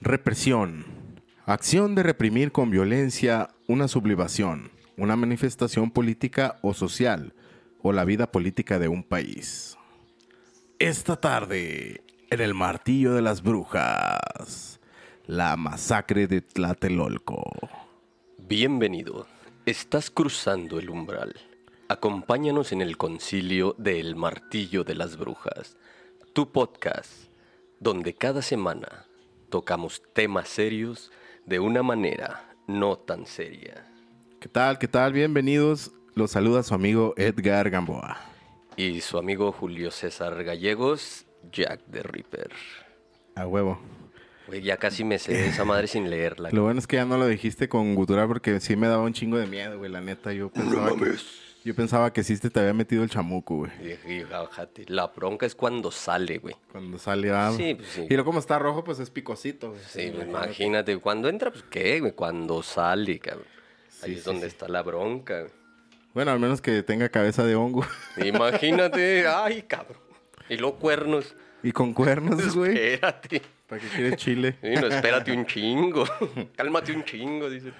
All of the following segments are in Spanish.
Represión. Acción de reprimir con violencia una sublevación, una manifestación política o social, o la vida política de un país. Esta tarde, en el Martillo de las Brujas, la masacre de Tlatelolco. Bienvenido. Estás cruzando el umbral. Acompáñanos en el concilio de El Martillo de las Brujas, tu podcast, donde cada semana tocamos temas serios de una manera no tan seria. ¿Qué tal? ¿Qué tal? Bienvenidos. Los saluda su amigo Edgar Gamboa. Y su amigo Julio César Gallegos, Jack the Ripper. A huevo. Ya casi me sé esa madre sin leerla. Lo bueno es que ya no lo dijiste con gutural porque sí me daba un chingo de miedo, güey. La neta, yo pensaba, que, yo pensaba que sí te, te había metido el chamuco, güey. La bronca es cuando sale, güey. Cuando sale, ah. Sí, pues sí. Y luego como está rojo, pues es picosito. güey. Sí, pues, imagínate. Cuando entra, pues qué, güey. Cuando sale, cabrón. Ahí es sí, donde sí. está la bronca, güey. Bueno, al menos que tenga cabeza de hongo. Imagínate, ay, cabrón. Y luego cuernos. y con cuernos, güey. Espérate. ¿Para qué quieres chile? Sí, no, espérate un chingo. Cálmate un chingo, dice.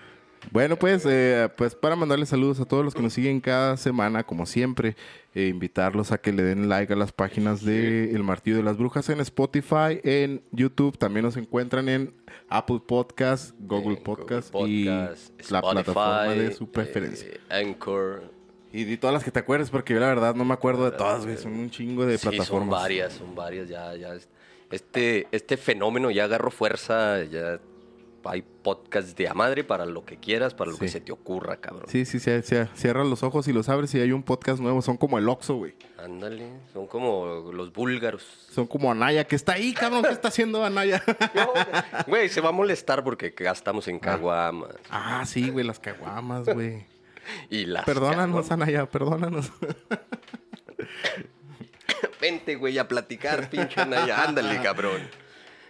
Bueno, pues, eh, pues para mandarles saludos a todos los que nos siguen cada semana, como siempre, e invitarlos a que le den like a las páginas de El Martillo de las Brujas en Spotify, en YouTube, también nos encuentran en Apple Podcast, Google En Podcast, Google y la plataforma de su preferencia. eh, Anchor. Y di todas las que te acuerdes, porque yo la verdad no me acuerdo de todas, güey, son un chingo de Sí, plataformas. son varias, son varias. Ya, ya. es- Este, este fenómeno ya agarró fuerza. Ya hay podcasts de a madre para lo que quieras, para lo que se te ocurra, cabrón. Sí, sí, sí, sí, cierras los ojos y los abres y hay un podcast nuevo, son como el Oxxo, güey. Ándale, son como los búlgaros. Son como Anaya, que está ahí, cabrón, ¿qué está haciendo Anaya? Güey, se va a molestar porque gastamos en caguamas. ah, sí, güey, las caguamas, güey. Y las Perdónanos, caguamas. Anaya, perdónanos. Vente, güey, a platicar, pinche Anaya. Ándale, cabrón.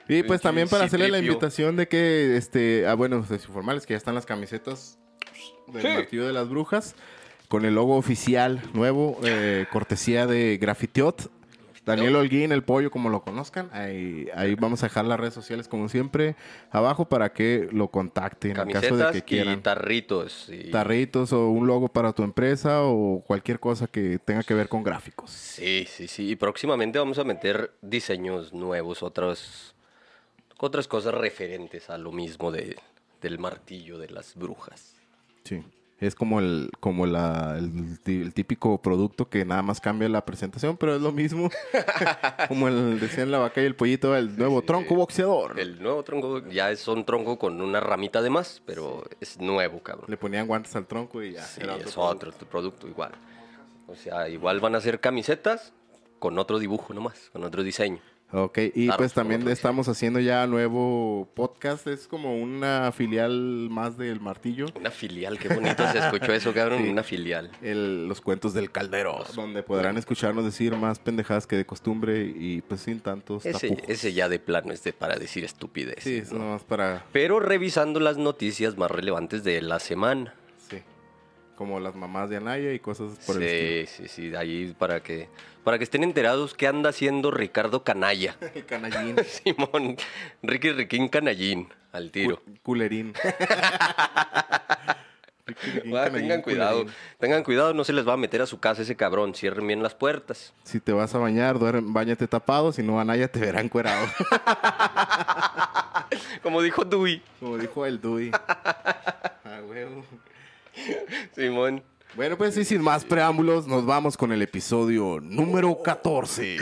Y pues también para hacerle la invitación de que, este, ah, bueno, pues, informales que ya están las camisetas del Sí. Martillo de las Brujas con el logo oficial nuevo, eh, cortesía de Grafitiot. Daniel Holguín, el pollo, como lo conozcan. Ahí, ahí vamos a dejar las redes sociales, como siempre, abajo para que lo contacten en caso de Camisetas que y quieran. tarritos. y- Tarritos o un logo para tu empresa o cualquier cosa que tenga que ver con gráficos. Sí, sí, sí. Y próximamente vamos a meter diseños nuevos, otras, otras cosas referentes a lo mismo de, del martillo de las brujas. Sí. Es como el, como la, el, el típico producto que nada más cambia la presentación, pero es lo mismo. como el decían la vaca y el pollito, el nuevo tronco boxeador. El nuevo tronco ya es un tronco con una ramita de más, pero es nuevo, cabrón. Le ponían guantes al tronco y ya. Sí, era es otro otro producto igual. O sea, igual van a ser camisetas con otro dibujo nomás, con otro diseño. Ok, y Claro, pues también estamos haciendo ya nuevo podcast. Es como una filial más del martillo. Una filial, qué bonito se escuchó eso, cabrón. Sí. Una filial. El- los cuentos del caldero, donde podrán escucharnos decir más pendejadas que de costumbre y pues sin tantos Ese, tapujos. ese ya de plano es de para decir estupidez. Sí, es nomás para Pero revisando las noticias más relevantes de la semana. Como las mamás de Anaya y cosas por el estilo. Sí, sí, sí, ahí para que, para que estén enterados qué anda haciendo Ricardo Canalla. El canallín. Simón, Ricky Riquín Canallín, al tiro. Cu- Culerín. Ricky Riquín, Ah, canallín, tengan cuidado, culerín. tengan cuidado, no se les va a meter a su casa ese cabrón, cierren bien las puertas. Si te vas a bañar, duerme, bañate tapado, si no Anaya te verá encuerado. Como dijo Dewey, Como dijo el Dui. Ah, huevo. Simón. Bueno, pues sí, sin más preámbulos, nos vamos con el episodio número 14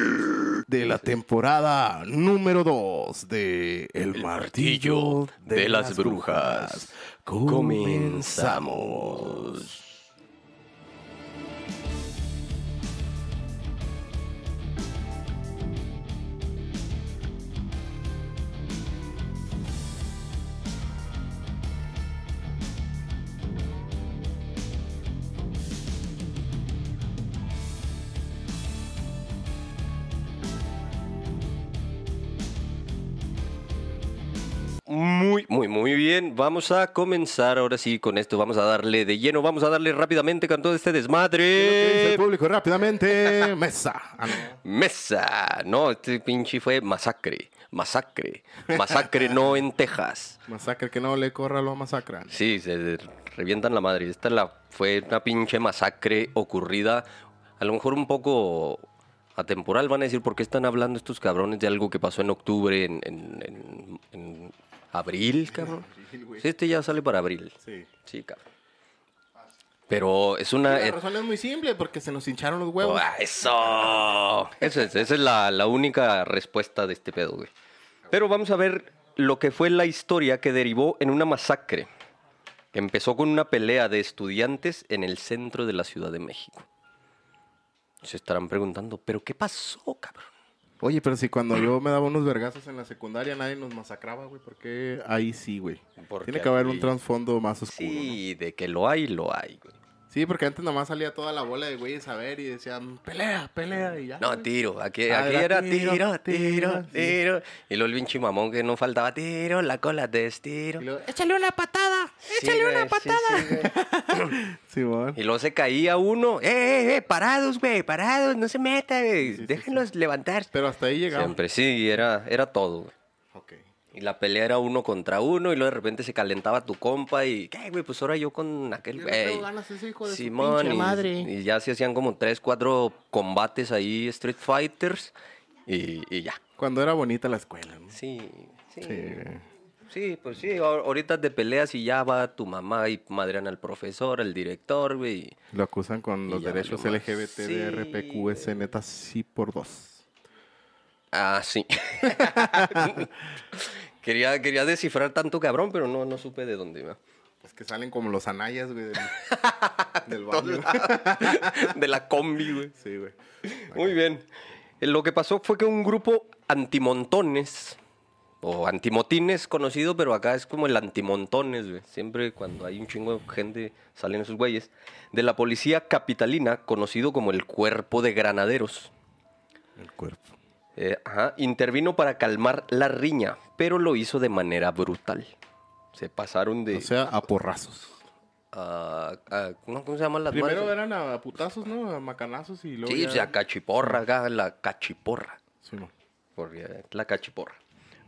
de la temporada número 2 de El, Martillo de, las, Brujas. Comenzamos. Bien. Vamos a comenzar ahora sí con esto. Vamos a darle de lleno. Vamos a darle rápidamente con todo este ¿Qué dice desmadre. el público rápidamente. Mesa. Ah, no. Mesa. No, este pinche fue masacre. masacre. Masacre no en Texas. Masacre que no le corra lo masacran. Sí, se revientan la madre. Esta la, fue una pinche masacre ocurrida, a lo mejor un poco atemporal. Van a decir, ¿por qué están hablando estos cabrones de algo que pasó en octubre, en, en- en- en abril, cabrón? Sí, este ya sale para abril. Sí. Sí, cabrón. Pero es una... La razón es muy simple, porque se nos hincharon los huevos. ¡Ah, ¡Eso! Esa es, esa es la, la única respuesta de este pedo, güey. Pero vamos a ver lo que fue la historia que derivó en una masacre. Que empezó con una pelea de estudiantes en el centro de la Ciudad de México. Se estarán preguntando, ¿pero qué pasó, cabrón? Oye, pero si cuando yo me daba unos vergazos en la secundaria nadie nos masacraba, güey, ¿por qué ahí sí, güey? Porque Tiene que haber ahí- un trasfondo más oscuro, ¿no? Sí, de que lo hay, lo hay, güey. Sí, porque antes nomás salía toda la bola de güeyes a ver y decían, pelea, pelea, y ya. No, güey. tiro. Aquí, Ah, aquí era tiro, tiro, tiro, tiro, sí. tiro. Y luego el pinche mamón que no faltaba tiro, la cola de estiro. Luego, Échale una patada. Sí, Échale güey, una patada. sí. Simón. Y luego se caía uno. ¡Eh, eh, eh! Parados, güey, parados, no se meta, güey. sí, Déjenlos levantar. Pero hasta ahí llegamos. Siempre, sí, era, era todo, güey. Ok. Y la pelea era uno contra uno, y luego de repente se calentaba tu compa, y ¿qué, güey? Pues ahora yo con aquel güey. Simón, y, madre. y ya se hacían como tres, cuatro combates ahí, Street Fighters, y, y ya. Cuando era bonita la escuela, ¿no? Sí, sí. Sí, güey. Sí, pues sí, ahor- ahorita te peleas y ya va tu mamá y madrean al profesor, al director, güey. y- Lo acusan con los derechos más. LGBT de. RPQS, neta, sí por dos. Ah, sí. quería, quería descifrar tanto cabrón, pero no, no supe de dónde iba. Es que salen como los anayas, güey, del, del baño. De la combi, güey. Sí, güey. Muy bien. Lo que pasó fue que un grupo antimontones, o antimotines conocido, pero acá es como el antimontones, güey. Siempre cuando hay un chingo de gente salen esos güeyes. De la policía capitalina, conocido como el Cuerpo de Granaderos. El cuerpo. Eh, ajá, intervino para calmar la riña, pero lo hizo de manera brutal. Se pasaron de... O sea, a porrazos. a-. ¿Cómo se llaman las Primero eran a putazos, ¿no? A macanazos y luego Sí, ya... o sea, cachiporra, acá, la cachiporra. Sí, no. porque es la cachiporra.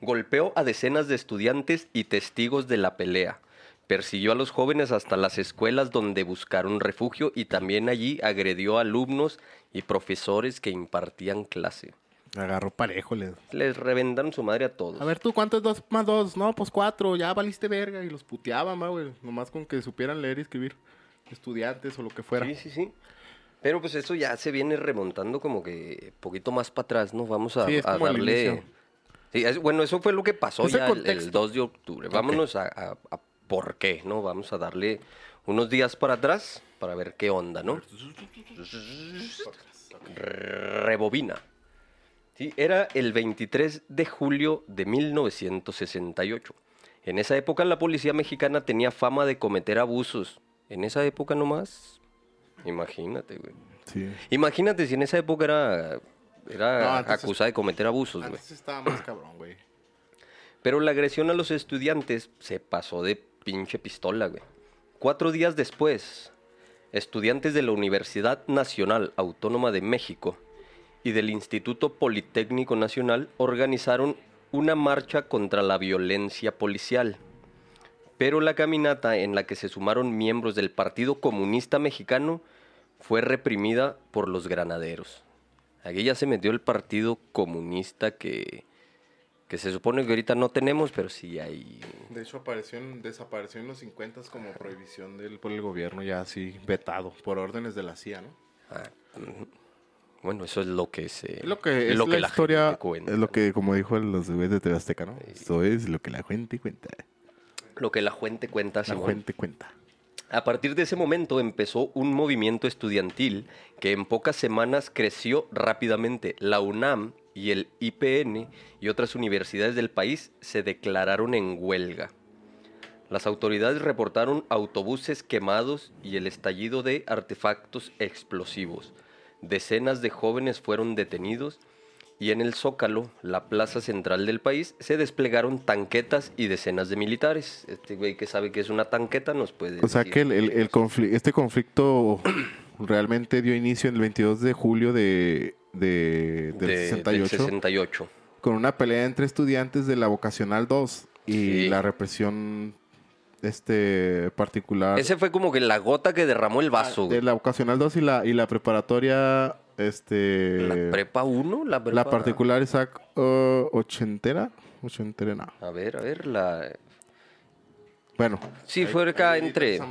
Golpeó a decenas de estudiantes y testigos de la pelea. Persiguió a los jóvenes hasta las escuelas donde buscaron refugio y también allí agredió a alumnos y profesores que impartían clase. Agarró parejo, le... Les reventaron su madre a todos. A ver, ¿tú cuánto es dos más dos? No, pues cuatro, ya valiste verga. Y los puteaban, va, güey. Nomás con que supieran leer y escribir. Estudiantes o lo que fuera. Sí, sí, sí. Pero pues eso ya se viene remontando como que poquito más para atrás, ¿no? Vamos a, Sí, es a como el darle... Sí, es- bueno, eso fue lo que pasó ya el, el contexto. 2 de octubre. Vámonos a, a- a por qué, ¿no? Vamos a darle unos días para atrás para ver qué onda, ¿no? Rebobina. Sí, era el 23 de julio de 1968. En esa época la policía mexicana tenía fama de cometer abusos. En esa época nomás, imagínate, güey. Sí. Imagínate si en esa época era, era No, acusada de cometer abusos, güey. Estaba más cabrón, güey. Pero la agresión a los estudiantes se pasó de pinche pistola, güey. Cuatro días después, estudiantes de la Universidad Nacional Autónoma de México y del Instituto Politécnico Nacional organizaron una marcha contra la violencia policial. Pero la caminata en la que se sumaron miembros del Partido Comunista Mexicano fue reprimida por los granaderos. Aquí ya se metió el Partido Comunista que, que se supone que ahorita no tenemos, pero sí hay... De hecho, apareció en- desapareció en los 50 como prohibición del, por el gobierno, ya así, vetado, por órdenes de la CIA, ¿no? ah, bueno, eso es lo que se... Es lo que es lo la, que la historia, gente cuenta. es lo que, como dijo los güeyes de TV Azteca, ¿no? Eso es lo que la gente cuenta. Lo que la gente cuenta, La gente cuenta. A partir de ese momento empezó un movimiento estudiantil que en pocas semanas creció rápidamente. La UNAM y el IPN y otras universidades del país se declararon en huelga. Las autoridades reportaron autobuses quemados y el estallido de artefactos explosivos. Decenas de jóvenes fueron detenidos y en el Zócalo, la plaza central del país, se desplegaron tanquetas y decenas de militares. Este güey que sabe que es una tanqueta nos puede O sea decir que el, el- el este conflicto realmente dio inicio el 22 de julio de, de- del De- 68. Del 68. con una pelea entre estudiantes de la vocacional 2 y Sí. la represión este particular Ese fue como que la gota que derramó el vaso, de güey. la vocacional 2 y la y la preparatoria este La prepa 1, la prepa... la particular Isaac uh, ochentera ochentera no. A ver, a ver, la... bueno Sí, fue acá entre...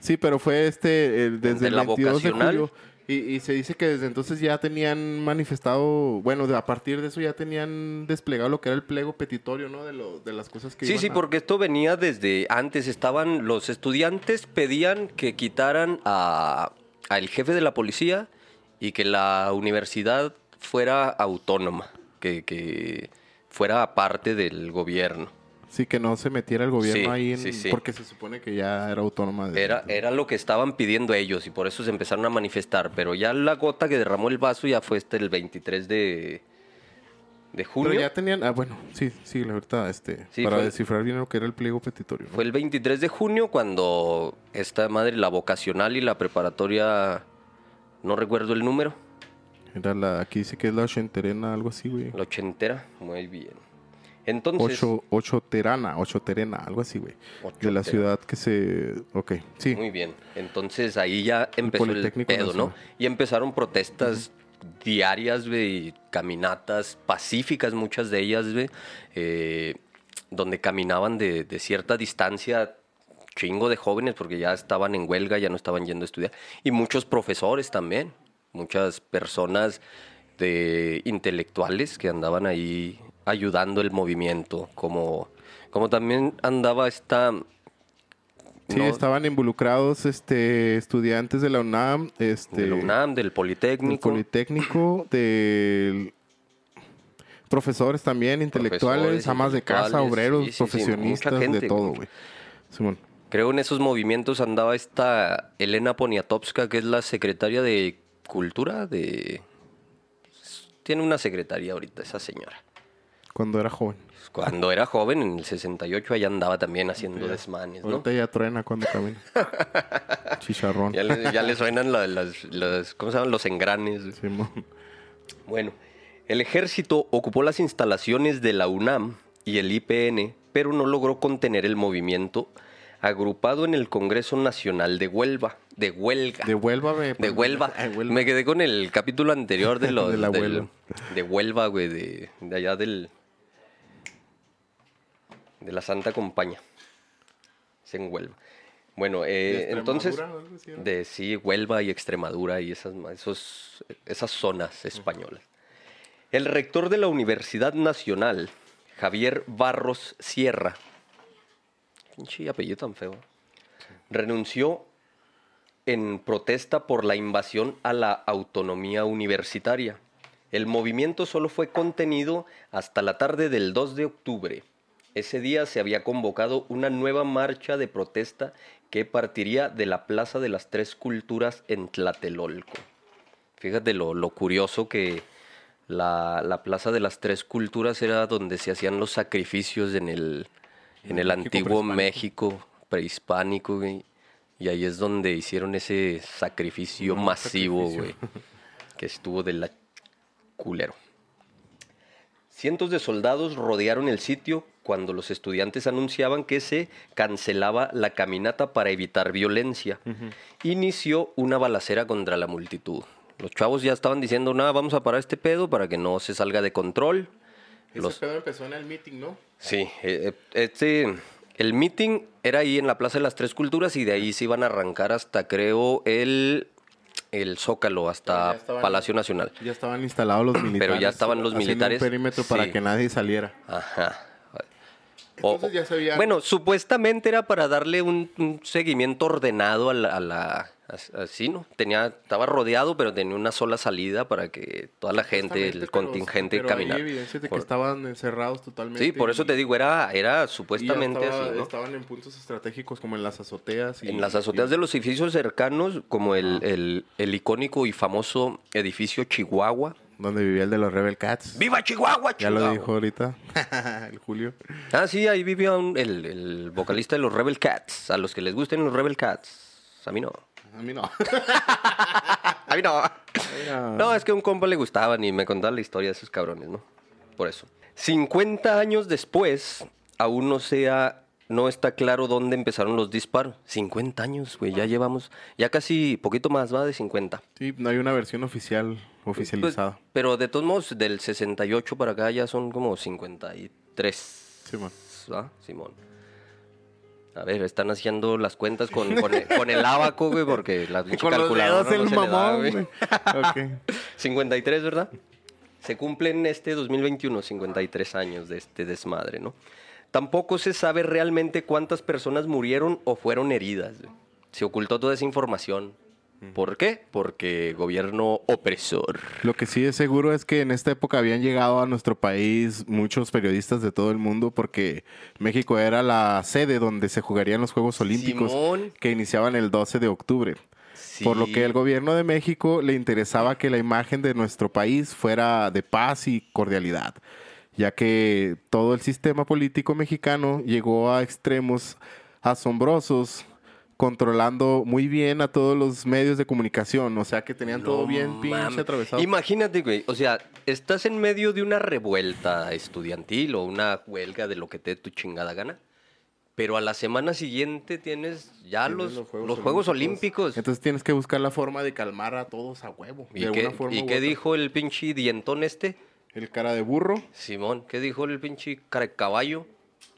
Sí, pero fue este el- desde el la 22 de vocacional. julio. Y, y se dice que desde entonces ya tenían manifestado, bueno, de- a partir de eso ya tenían desplegado lo que era el pliego petitorio, ¿no? De, lo, de las cosas que Sí, iban sí, a- porque esto venía desde antes. Estaban los estudiantes pedían que quitaran a al jefe de la policía y que la universidad fuera autónoma, que, que fuera parte del gobierno. Sí, que no se metiera el gobierno Sí, ahí, en- sí, sí. porque se supone que ya era autónoma. De, Era, era lo que estaban pidiendo ellos y por eso se empezaron a manifestar. Pero ya la gota que derramó el vaso ya fue este el 23 de, de junio. Pero ya tenían, ah, bueno, sí, sí, la verdad, este, Sí, para fue- descifrar bien lo que era el pliego petitorio. ¿no? Fue el 23 de junio cuando esta madre, la vocacional y la preparatoria, no recuerdo el número, Era la, aquí dice que es la ochenterena, algo así, güey. la ochentera, muy bien. Entonces, Ocho, ocho terana, ocho terena, algo así, güey. De la ciudad que se, ok, sí. muy bien. Entonces ahí ya empezó el, pedo, ¿no? Y empezaron protestas diarias, güey, caminatas pacíficas, muchas de ellas, güey, eh, donde caminaban de, de cierta distancia chingo de jóvenes porque ya estaban en huelga, ya no estaban yendo a estudiar. Y muchos profesores también, muchas personas de intelectuales que andaban ahí ayudando el movimiento, como, como también andaba esta... Sí, no, estaban involucrados este, estudiantes de la UNAM, este, de la UNAM, del del Politécnico. Politécnico, del profesores también, intelectuales, Profesores, amas de casa, obreros, sí, sí, sí, profesionistas, gente, de todo, güey. güey. Simón. Creo en esos movimientos andaba esta Elena Poniatowska, que es la secretaria de Cultura de... Tiene una secretaría ahorita esa señora. Cuando era joven. Cuando era joven, en el 68, allá andaba también haciendo desmanes, ¿no? Ahorita ya truena cuando camina. Chicharrón. Ya le, ya le suenan la- las, las- ¿cómo se llaman? Los engranes. Simón. Bueno, el ejército ocupó las instalaciones de la UNAM y el IPN, pero no logró contener el movimiento agrupado en el Congreso Nacional de Huelva, de Huelga. De Huelva. Ay, Huelva. Me quedé con el capítulo anterior de los De la del- Huelva. de Huelva, güey, de, de allá del de la Santa Compañía. Es en Huelva. Bueno, eh, ¿De entonces de sí, Huelva y Extremadura y esas esos, esas zonas españolas. El rector de la Universidad Nacional, Javier Barros Sierra, pinche apellido tan feo, renunció en protesta por la invasión a la autonomía universitaria. El movimiento solo fue contenido hasta la tarde del 2 de octubre. Ese día se había convocado una nueva marcha de protesta que partiría de la Plaza de las Tres Culturas en Tlatelolco. Fíjate lo, lo curioso que la, la Plaza de las Tres Culturas era donde se hacían los sacrificios en el, en el México antiguo prehispánico. México prehispánico, güey. Y ahí es donde hicieron ese sacrificio No, masivo, sacrificio. güey. Que estuvo de la culero. Cientos de soldados rodearon el sitio cuando los estudiantes anunciaban que se cancelaba la caminata para evitar violencia. Inició una balacera contra la multitud. Los chavos ya estaban diciendo, nada, vamos a parar este pedo para que no se salga de control. Los- pedo empezó en el meeting, ¿no? Sí, eh, eh, este, el meeting era ahí en la Plaza de las Tres Culturas y de ahí se iban a arrancar hasta, creo, el, el Zócalo, hasta estaban- Palacio Nacional. Ya estaban instalados los militares. ya estaban los militares, un perímetro para sí. que nadie saliera. Ajá. O- Entonces ya se había- Bueno, supuestamente era para darle un, un seguimiento ordenado a la, a la- así, ¿no? Tenía, estaba rodeado, pero tenía una sola salida para que toda la gente, el pero- contingente pero caminara. Hay evidencias de que Por- estaban encerrados totalmente. Sí, por eso te digo, era, era supuestamente estaba- así, ¿no? Estaban en puntos estratégicos como en las azoteas. y- En las azoteas y- de los edificios cercanos, como el, el- el icónico y famoso edificio Chihuahua. Donde vivía el de los Rebel Cats. ¡Viva Chihuahua, Ya Chihuahua! lo dijo ahorita. el Julio. Ah, sí, ahí vivía un- el, el vocalista de los Rebel Cats. A los que les gusten los Rebel Cats. A mí no. A mí no. A mí no. Era- No, es que a un compa le gustaban y me contaba la historia de esos cabrones, ¿no? Por eso. 50 años después, aún no sea no está claro dónde empezaron los disparos. 50 años, güey, ya llevamos, ya casi poquito más, va de 50. Sí, no hay una versión oficial, oficializada. Pues, pero de todos modos, del 68 para acá ya son como 53. Simón. Simón. A ver, están haciendo las cuentas con, con, el, con el abaco, güey, porque la los calculadora dedos no el se le da, mamón, güey. güey. Ok. 53, ¿verdad? Se cumplen este 2021 53 años de este desmadre, ¿no? Tampoco se sabe realmente cuántas personas murieron o fueron heridas. güey. Se ocultó toda esa información. ¿Por qué? Porque gobierno opresor. Lo que sí es seguro es que en esta época habían llegado a nuestro país muchos periodistas de todo el mundo porque México era la sede donde se jugarían los Juegos Olímpicos Simón. que iniciaban el 12 de octubre. Por lo que el gobierno de México le interesaba que la imagen de nuestro país fuera de paz y cordialidad, ya que todo el sistema político mexicano llegó a extremos asombrosos, controlando muy bien a todos los medios de comunicación, o sea que tenían todo bien pinche atravesado. Imagínate, güey. O sea, estás en medio de una revuelta estudiantil o una huelga de lo que te dé tu chingada gana. Pero a la semana siguiente tienes ya Tienes los, los Juegos, Olímpicos. Entonces tienes que buscar la forma de calmar a todos a huevo. ¿Y de qué, forma y dijo el pinche dientón este? El cara de burro. Simón, ¿qué dijo el pinche cara de caballo?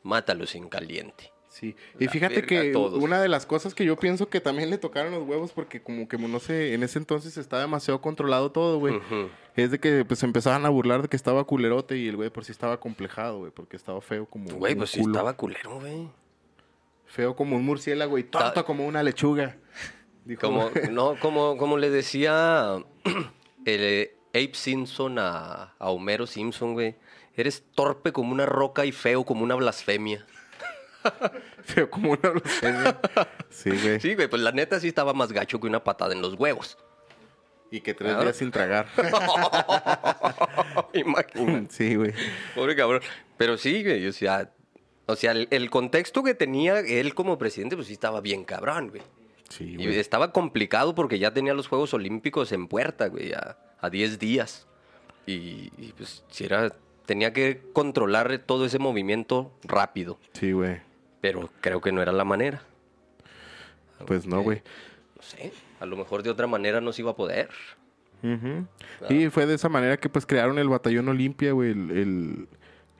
Mátalos en caliente. Sí, y La fíjate que una de las cosas que yo pienso que también le tocaron los huevos porque como que no sé, en ese entonces está demasiado controlado todo, güey. Es de que pues empezaban a burlar de que estaba culerote y el güey por sí estaba complejado, güey, porque estaba feo como Güey, un pues sí culo. estaba culero, güey. feo como un murciélago y tonto Ta- como una lechuga. Dijo, Como, no, como, como le decía el eh, Abe Simpson a, a Homero Simpson, güey. Eres torpe como una roca y feo como una blasfemia. feo como una blasfemia. Sí, güey. Sí, güey, pues la neta sí estaba más gacho que una patada en los huevos. Y que tres días sin tragar. Imagínate. sí, güey. Pobre cabrón. Pero sí, güey, o sea, o sea, el, el contexto que tenía él como presidente, pues sí estaba bien cabrón, güey. Sí, Y estaba complicado porque ya tenía los Juegos Olímpicos en puerta, güey, a, a 10 días. Y, y, pues si era, tenía que controlar todo ese movimiento rápido. Sí, güey. Pero creo que no era la manera. Pues no, güey. No sé, a lo mejor de otra manera no se iba a poder. Ujú. Y fue de esa manera que pues crearon el batallón Olimpia, güey, el,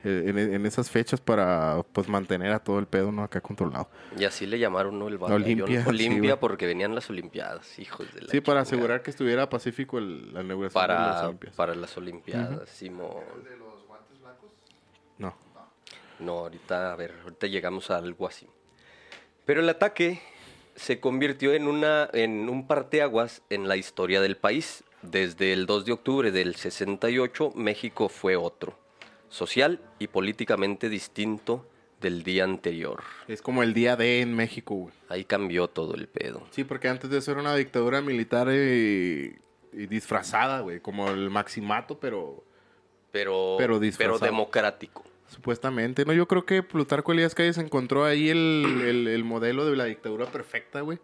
en, en esas fechas para pues mantener a todo el pedo, ¿no? Acá controlado. Y así le llamaron, ¿no? El batallón Olimpia, Olimpia, sí, porque venían las Olimpiadas, hijos de la Sí, para asegurar que estuviera pacífico el, la inauguración de las para, Olimpias. para las Olimpiadas, Simón. No. Ahorita, a ver, ahorita llegamos a algo así. Pero el ataque se convirtió en, una, en un parteaguas en la historia del país. Desde el 2 de octubre del 68, México fue otro, social y políticamente distinto del día anterior. Es como el día D en México, güey. Ahí cambió todo el pedo. Sí, porque antes de eso era una dictadura militar y disfrazada, güey. Como el maximato, pero Pero, Pero pero, democrático. Supuestamente. No, yo creo que Plutarco Elías Calles encontró ahí el, el- el modelo de la dictadura perfecta, güey.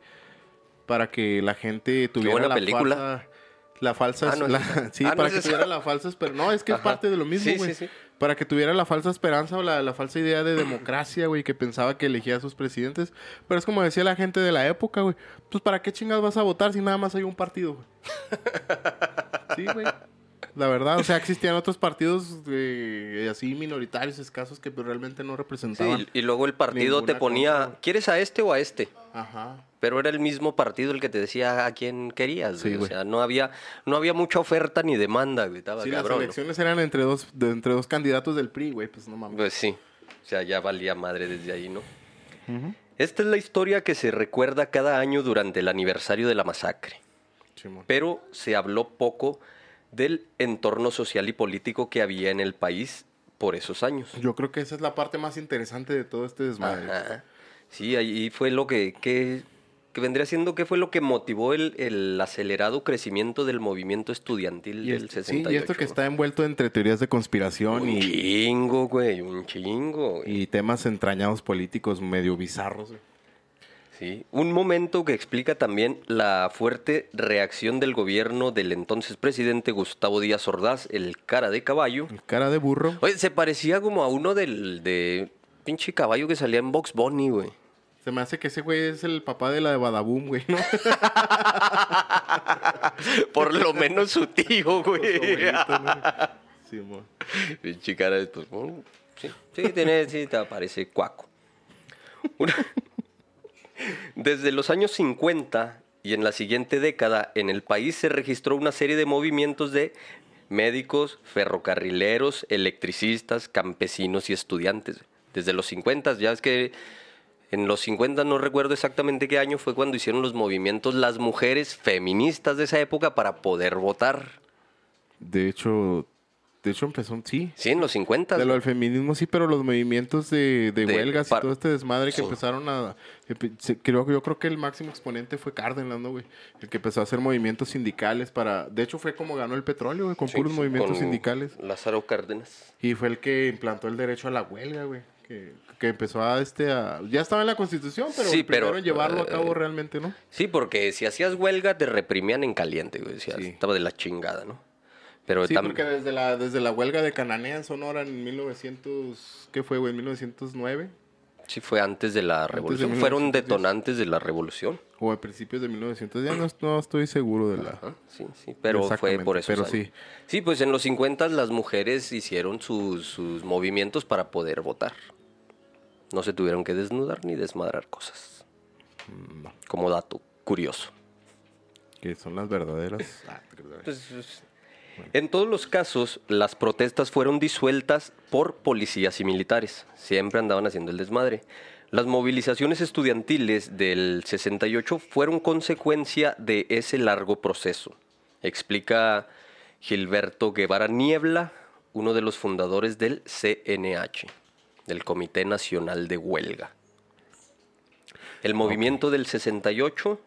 Para que la gente tuviera buena la película. falsa... La falsa... Ah, no la- sí, Ah, para que tuviera la falsa esperanza. No, es que es parte de lo mismo, Sí, güey. sí, sí. Para que tuviera la falsa esperanza o la, la falsa idea de democracia, güey, que pensaba que elegía a sus presidentes. Pero es como decía la gente de la época, güey. Pues, ¿para qué chingados vas a votar si nada más hay un partido, güey? Sí, güey. La verdad, o sea, existían otros partidos eh, así minoritarios, escasos, que pues, realmente no Sí, representaban. y luego el partido te ponía, cosa. ¿quieres a este o a este? Ajá. Pero era el mismo partido el que te decía a quién querías. Sí, o sea, no había, no había mucha oferta ni demanda, güey. Estaba Sí, las cabrón. ¿no? elecciones eran entre dos, de- entre dos candidatos del PRI, güey, pues no mames. Pues sí. O sea, ya valía madre desde ahí, ¿no? Esta es la historia que se recuerda cada año durante el aniversario de la masacre. Simón. Pero se habló poco del entorno social y político que había en el país por esos años. Yo creo que esa es la parte más interesante de todo este desmadre. Ajá. Sí, ahí fue lo que, que, que vendría siendo que fue lo que motivó el, el acelerado crecimiento del movimiento estudiantil Y, del este- sí, 68. y esto que está envuelto entre teorías de conspiración Un y, chingo, güey, un chingo. güey. y temas entrañados políticos medio bizarros. güey. Sí, un momento que explica también la fuerte reacción del gobierno del entonces presidente Gustavo Díaz Ordaz, el cara de caballo. El cara de burro. Oye, se parecía como a uno del de pinche caballo que salía en Box Bunny, güey. Se me hace que ese güey es el papá de la de Badaboom, güey, ¿no? Por lo menos su tío, güey. Sí. Pinche cara de pues, sí, sí, tiene, sí, te parece cuaco. Una- Desde los años 50 y en la siguiente década, en el país se registró una serie de movimientos de médicos, ferrocarrileros, electricistas, campesinos y estudiantes. Desde los 50, ya es que en los 50 no recuerdo exactamente qué año fue cuando hicieron los movimientos las mujeres feministas de esa época para poder votar. De hecho, de hecho empezó, sí. Sí, en los 50. De lo del feminismo sí, pero los movimientos de, de De- huelgas y todo este desmadre que Sí. empezaron a... Creo, yo creo que el máximo exponente fue Cárdenas, ¿no, güey? El que empezó a hacer movimientos sindicales para... De hecho, fue como ganó el petróleo, güey, con Sí, puros sí, movimientos con sindicales. Lázaro Cárdenas. Y fue el que implantó el derecho a la huelga, güey. Que, que empezó a, este, a... Ya estaba en la Constitución, pero Sí, pero, llevarlo a eh, cabo realmente, ¿no? Sí, porque si hacías huelga te reprimían en caliente, güey. Decías, Sí. Estaba de la chingada, ¿no? Pero Sí, porque desde la, desde la huelga de Cananea en Sonora en 1900... ¿Qué fue, güey? ¿En 1909? sí fue antes de la de revolución. Fueron 1910. detonantes de la revolución. O a principios de 1900. Ya no, no estoy seguro de la... Ajá, sí, sí, pero fue por eso. pero sí. Sí, pues en los 50 las mujeres hicieron sus, sus movimientos para poder votar. No se tuvieron que desnudar ni desmadrar cosas. Mm, Como dato curioso. Que son las verdaderas. Ah, Pues, es- En todos los casos, las protestas fueron disueltas por policías y militares. Siempre andaban haciendo el desmadre. Las movilizaciones estudiantiles del 68 fueron consecuencia de ese largo proceso. Explica Gilberto Guevara Niebla, uno de los fundadores del CNH, del Comité Nacional de Huelga. El movimiento del 68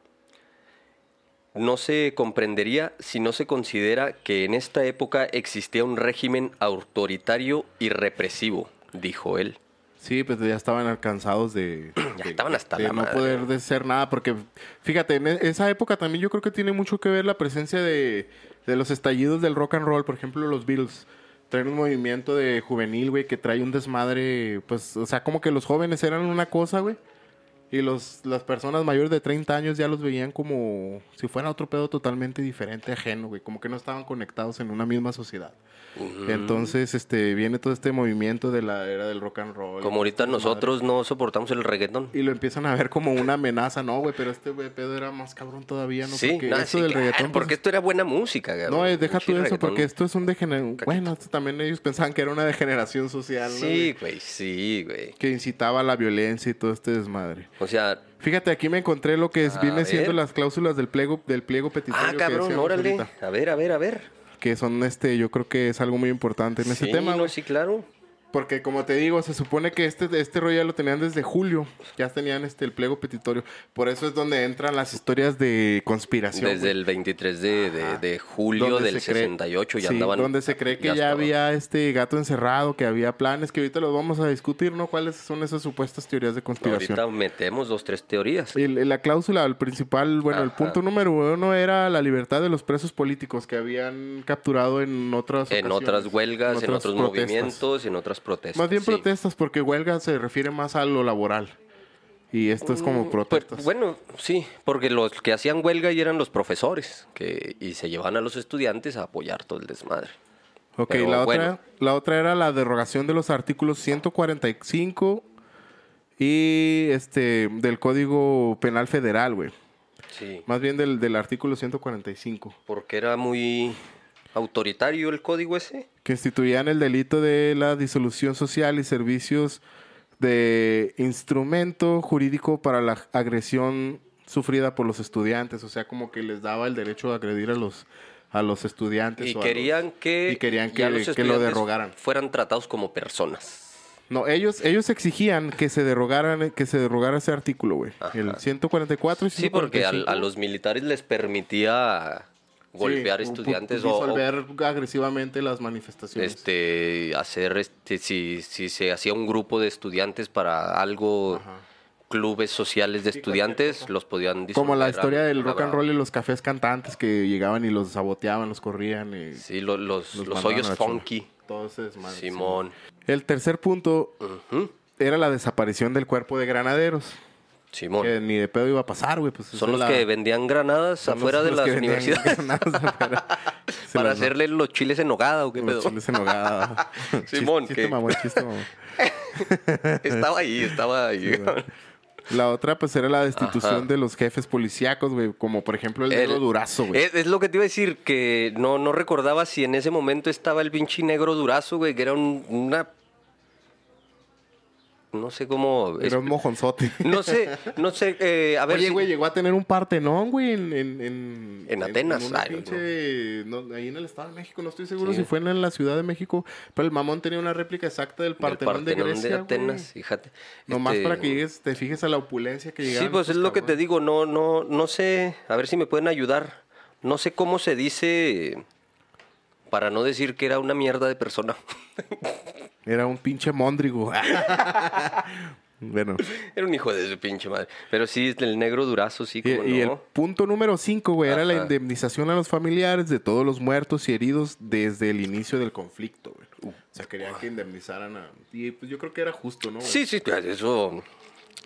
no se comprendería si no se considera que en esta época existía un régimen autoritario y represivo, dijo él. Sí, pues ya estaban alcanzados de... Ya de- estaban hasta de la no madre. poder de ser nada, porque fíjate, en e- esa época también yo creo que tiene mucho que ver la presencia de, de los estallidos del rock and roll, por ejemplo, los Beatles. Traen un movimiento de juvenil, güey, que trae un desmadre, pues, o sea, como que los jóvenes eran una cosa, güey. Y los, las personas mayores de 30 años ya los veían como si fuera otro pedo totalmente diferente, ajeno, güey. Como que no estaban conectados en una misma sociedad. Entonces, este, viene todo este movimiento de la era del rock and roll. Como ahorita madre. nosotros no soportamos el reggaetón. Y lo empiezan a ver como una amenaza, ¿no, güey? Pero este güey pedo era más cabrón todavía, ¿no? sí, Porque no, sí, del claro, reggaetón. porque pues, esto era buena música. no, güey. eh, deja tú eso, reggaetón. porque esto es un degeneración. Bueno, esto también ellos pensaban que era una degeneración social, ¿no? Sí, güey? güey, sí, güey. Que incitaba a la violencia y todo este desmadre. O sea, Fíjate, aquí me encontré lo que es, viene siendo las cláusulas del pliego, del pliego petitorio ah, que cabrón, decíamos órale. ahorita. A ver, a ver, a ver. Que son, este, yo creo que es algo muy importante en ese sí, tema, no, sí, claro. Porque como te digo, se supone que este, este rollo ya lo tenían desde julio. Ya tenían este el pliego petitorio. Por eso es donde entran las historias de conspiración. Desde güey. el 23 de, de- de julio del se cree- 68 ya sí, andaban. Donde se cree que ya, estaba. había este gato encerrado, que había planes, que ahorita los vamos a discutir, ¿no? ¿Cuáles son esas supuestas teorías de conspiración? Ahorita metemos dos, tres teorías. Y el- la cláusula, el principal, bueno, el Ajá. punto número uno era la libertad de los presos políticos que habían capturado en otras En ocasiones, otras huelgas, en, otras otros protestas. movimientos, en otras protestas. Más bien sí. protestas, porque huelga se refiere más a lo laboral. Y esto es como Pues, protestas. bueno, sí, porque los que hacían huelga y eran los profesores que, y se llevaban a los estudiantes a apoyar todo el desmadre. ok, pero la, bueno. otra, la otra era la derogación de los artículos 145 y este del Código Penal Federal, güey. Sí, Más bien del, del artículo 145. porque era muy autoritario el código ese. que instituían el delito de la disolución social y servicios de instrumento jurídico para la agresión sufrida por los estudiantes, o sea, como que les daba el derecho a agredir a los a los estudiantes Y o a querían los- que, y querían que, los que lo derrogaran. Fueran tratados como personas. No, ellos ellos exigían que se derrogaran que se derrogara ese artículo, güey. El 144 y Sí, porque 145. a, los militares les permitía golpear Sí, estudiantes o, o, disolver agresivamente las manifestaciones. este hacer este si, si se hacía un grupo de estudiantes para algo Ajá. clubes sociales de estudiantes, los podían Como la disolver historia del rock and roll y los cafés cantantes que llegaban y los saboteaban, los corrían. Y Sí, lo- los, los los hoyos funky. Desmadre, Simón. El tercer punto Ujú. era la desaparición del cuerpo de granaderos. Simón. Que ni de pedo iba a pasar, güey. Pues Son los la- que vendían granadas los- afuera de los las universidades para hacerle los chiles en nogada o qué los pedo. chiles en nogada. Simón, Chiste, que- chiste mamón, chiste mamón. estaba ahí, estaba ahí. La otra, pues, era la destitución Ajá. de los jefes policíacos, güey. Como, por ejemplo, el, El- negro Durazo, güey. Es, es lo que te iba a decir, que no, no recordaba si en ese momento estaba el pinche negro durazo, güey, que era un- una... No sé cómo... Era un mojonzote. No sé, no sé, eh, a ver Oye, si- güey, llegó a tener un partenón, güey, en... En, en, En Atenas, ay, pinche... no, ahí en el Estado de México, no estoy seguro Sí. si fue en la Ciudad de México, pero el mamón tenía una réplica exacta del del Partenón, de Grecia, Atenas, güey. fíjate. Nomás Este, para que llegues, te fijes a la opulencia que llegaron. Sí, pues es lo que te digo, no, no, no sé, a ver si me pueden ayudar. No sé cómo se dice para no decir que era una mierda de persona. Era un pinche móndrigo. bueno. Era un hijo de su pinche madre. Pero sí, el negro durazo, sí, Y, como y el no. punto número 5, güey, era la indemnización a los familiares de todos los muertos y heridos desde el inicio del conflicto, güey. O sea, querían que indemnizaran a... Y pues yo creo que era justo, ¿no? güey? Sí, sí, pues, eso,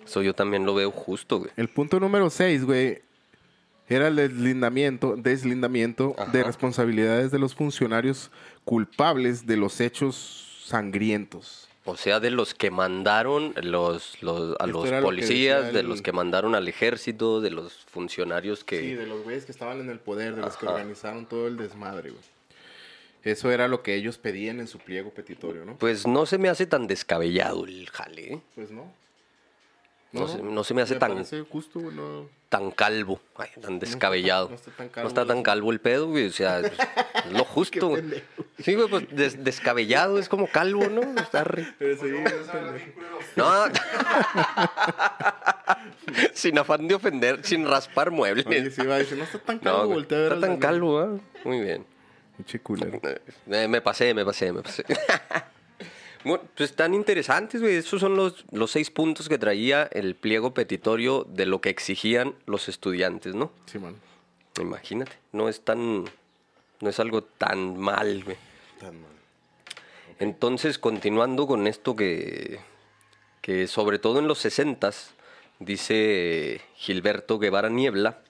eso yo también lo veo justo, güey. El punto número 6, güey, era el deslindamiento, deslindamiento de responsabilidades de los funcionarios culpables de los hechos sangrientos. O sea, de los que mandaron los, los- a Esto los lo policías, de los que mandaron al ejército, de los funcionarios que... Sí, de los güeyes que estaban en el poder, de los que organizaron todo el desmadre, güey. Eso era lo que ellos pedían en su pliego petitorio, ¿no? Pues no se me hace tan descabellado el jale, ¿eh? Pues no. No se- no se me hace tan- parece justo, no. tan calvo, ay, tan descabellado. no está tan No calvo está tan calvo el pedo, güey. O sea, es lo justo. Sí, güey, pues des- descabellado es como calvo, ¿no? Está re- Pero sí, no. No. sin afán de ofender, sin raspar muebles. Oye, sí, va decir, no está tan no, calvo, güey, voltea a ver está tan calvo, ¿ah? Muy bien. Pinche culero. Eh, me pasé, me pasé, me pasé. Bueno, pues están interesantes, güey. Esos son los, los seis puntos que traía el pliego petitorio de lo que exigían los estudiantes, ¿no? Sí, man. Imagínate, no es tan. No es algo tan mal, güey. Tan mal. Entonces, continuando con esto que. que sobre todo en los 60 dice Gilberto Guevara Niebla,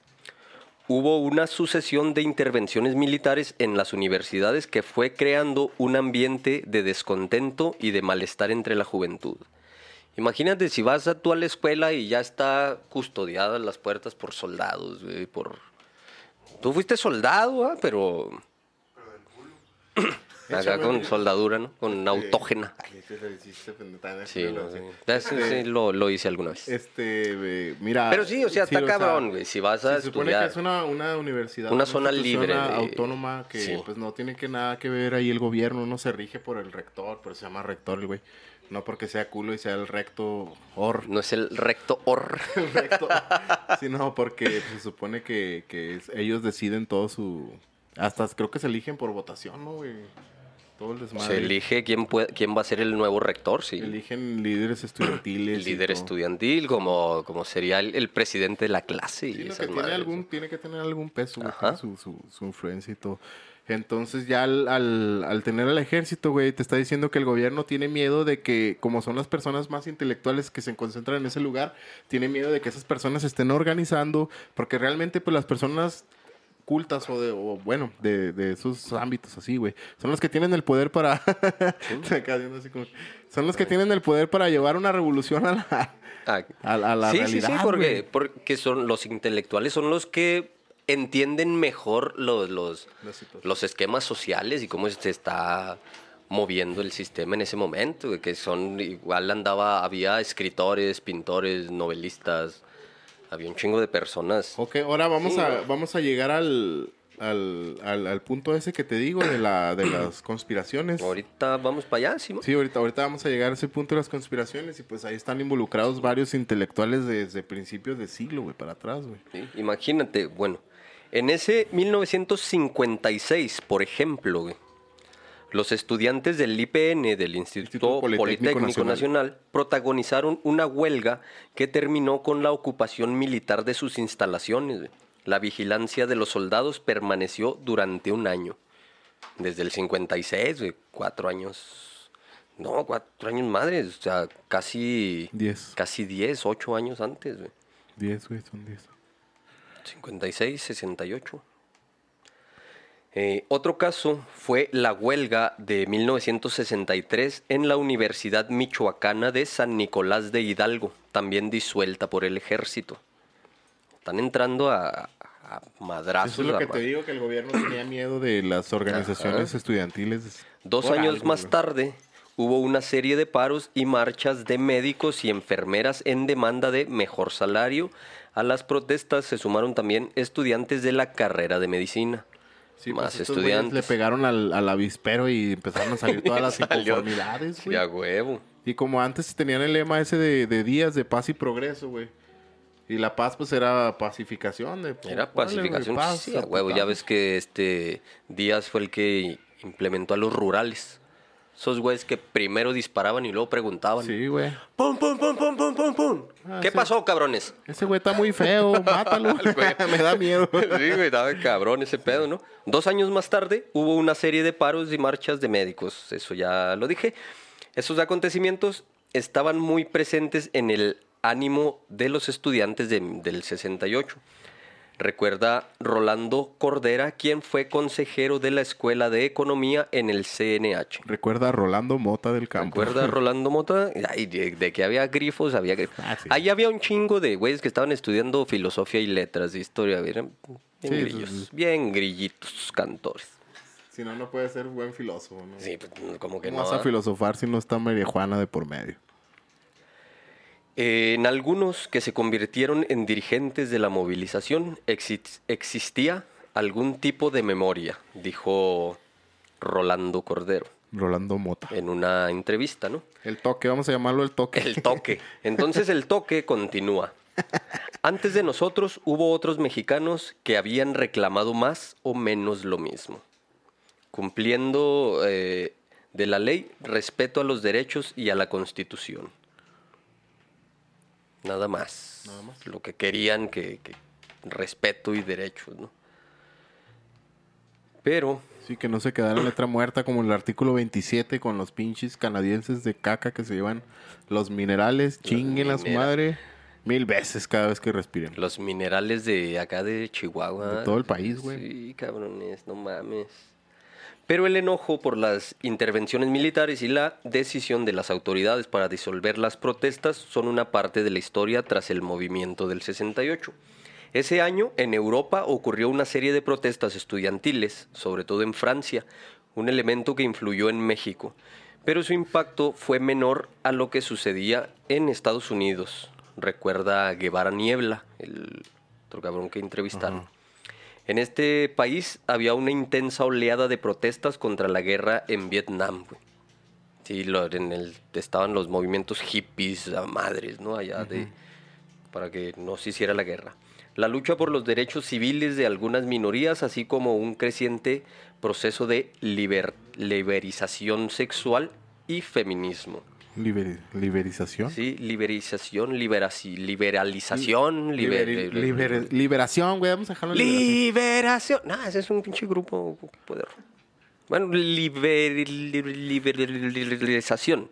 hubo una sucesión de intervenciones militares en las universidades que fue creando un ambiente de descontento y de malestar entre la juventud. Imagínate si vas a tú a la escuela y ya está custodiadas las puertas por soldados, güey, por... Tú fuiste soldado, ¿ah? pero... Acá con soldadura, ¿no? Con autógena. Sí, no, sí. Eso sí lo, lo hice alguna vez. Este, eh, mira. Pero sí, o sea, está o cabrón, güey. Si vas a se supone estudiar... que es una, una universidad. Una zona libre de- autónoma que pues no tiene que nada que ver ahí el gobierno, no se rige por el rector, pero se llama rector el güey. No porque sea culo y sea el recto or. No es el recto or. el recto, sino porque se supone que, que es- ellos deciden todo su... Hasta creo que se eligen por votación, ¿no, güey? Todo el desmadre. Se elige quién, puede, quién va a ser el nuevo rector, sí. Eligen líderes estudiantiles. Líder estudiantil, como, como sería el, el presidente de la clase. Y Sí, no, esas que tiene, madres. algún, tiene que tener algún peso, güey, su, su, su influencia y todo. Entonces ya al, al, al tener al ejército, güey, te está diciendo que el gobierno tiene miedo de que, como son las personas más intelectuales que se concentran en ese lugar, tiene miedo de que esas personas estén organizando, porque realmente pues las personas cultas o de, o, bueno, de, de esos ámbitos así, güey, son los que tienen el poder para... Así como- son los que tienen el poder para llevar una revolución a la... Ah, A, a la sí, realidad, sí, sí, porque, porque son los intelectuales, son los que entienden mejor los, los, los esquemas sociales y cómo se está moviendo el sistema en ese momento, que son, igual andaba, había escritores, pintores, novelistas, había un chingo de personas. Ok, ahora vamos, Sí, a, vamos a llegar al, al, al, al punto ese que te digo de, la, de las conspiraciones. Ahorita vamos para allá, ¿sí? mo? Sí, ahorita, ahorita vamos a llegar a ese punto de las conspiraciones y pues ahí están involucrados varios intelectuales desde principios de siglo, güey, para atrás, güey. Sí, Imagínate, bueno, en ese 1956, por ejemplo, güey, Los estudiantes del IPN, del Instituto, Instituto Politécnico Politécnico, Nacional. Nacional, protagonizaron una huelga que terminó con la ocupación militar de sus instalaciones. La vigilancia de los soldados permaneció durante un año. Desde el 56, güey, cuatro años. No, cuatro años madres, o sea, casi. Diez. Casi 10, 8 años antes, güey. 10, güey, son 10. 56, 68. Eh, otro caso fue la huelga de 1963 en la Universidad Michoacana de San Nicolás de Hidalgo, también disuelta por el ejército. Están entrando a, a madrazos. Eso es lo que te digo, que el gobierno tenía miedo de las organizaciones estudiantiles. Dos por años algo, más tarde hubo una serie de paros y marchas de médicos y enfermeras en demanda de mejor salario. A las protestas se sumaron también estudiantes de la carrera de medicina. Sí, más pues estos güeyes estudiantes. Le pegaron al, al avispero y empezaron a salir todas las inconformidades, güey. a huevo. Y como antes tenían el lema ese de, de días de paz y progreso, güey. Y la paz, pues, era pacificación. De, pues, Era pacificación. paz, sí, a huevo. Ya ves que este Díaz fue el que implementó a los rurales. Esos güeyes que primero disparaban y luego preguntaban. Sí, güey. ¡Pum, pum, pum, pum, pum, pum, pum! Ah, ¿Qué pasó, cabrones? Ese güey está muy feo, mátalo. Me da miedo. Sí, güey, estaba cabrón ese pedo, ¿no? Dos años más tarde hubo una serie de paros y marchas de médicos, eso ya lo dije. Esos acontecimientos estaban muy presentes en el ánimo de los estudiantes de- del 68. Recuerda Rolando Cordera, quien fue consejero de la Escuela de Economía en el CNH. Recuerda a Rolando Mota del Campo. ¿Recuerda Rolando Mota? Ay, de, de que había grifos, había grifos. Ah, sí. Ahí había un chingo de güeyes que estaban estudiando filosofía y letras de historia. Bien Sí, sí, grillos, sí. bien grillitos cantores. Si no, no puede ser buen filósofo, ¿no? Sí, pues, como que ¿Cómo no. vas a filosofar si no está María Juana de por medio? Eh, en algunos que se convirtieron en dirigentes de la movilización exi- existía algún tipo de memoria, dijo Rolando Cordero Rolando Mota. en una entrevista, ¿no? El toque, vamos a llamarlo el toque. El toque. Entonces el toque continúa. Antes de nosotros hubo otros mexicanos que habían reclamado más o menos lo mismo. Cumpliendo eh, de la ley, respeto a los derechos y a la constitución. Nada más. Nada más. Lo que querían que, que respeto y derechos, ¿no? Pero Sí, que no se quedara letra muerta como el artículo 27 con los pinches canadienses de caca que se llevan los minerales, chinguen a su madre mil veces cada vez que respiren. Los minerales de acá de Chihuahua. De todo el país, güey. Sí, cabrones, no mames. Pero el enojo por las intervenciones militares y la decisión de las autoridades para disolver las protestas son una parte de la historia tras el movimiento del 68. Ese año, en Europa, ocurrió una serie de protestas estudiantiles, sobre todo en Francia, un elemento que influyó en México, pero su impacto fue menor a lo que sucedía en Estados Unidos. Recuerda Guevara Niebla, el otro cabrón que entrevistaron. En este país había una intensa oleada de protestas contra la guerra en Vietnam, güey. Sí, lo- en el, estaban los movimientos hippies a madres, ¿no? Allá de para que no se hiciera la guerra. La lucha por los derechos civiles de algunas minorías, así como un creciente proceso de liber- liberización sexual y feminismo. Liber- liberización. Sí, liberización, liberaci- liberalización, liber- liber- liberación, güey. Vamos a dejarlo liberación. Liberación. Nah, ese es un pinche grupo poder. Bueno, liber, liber- liberalización.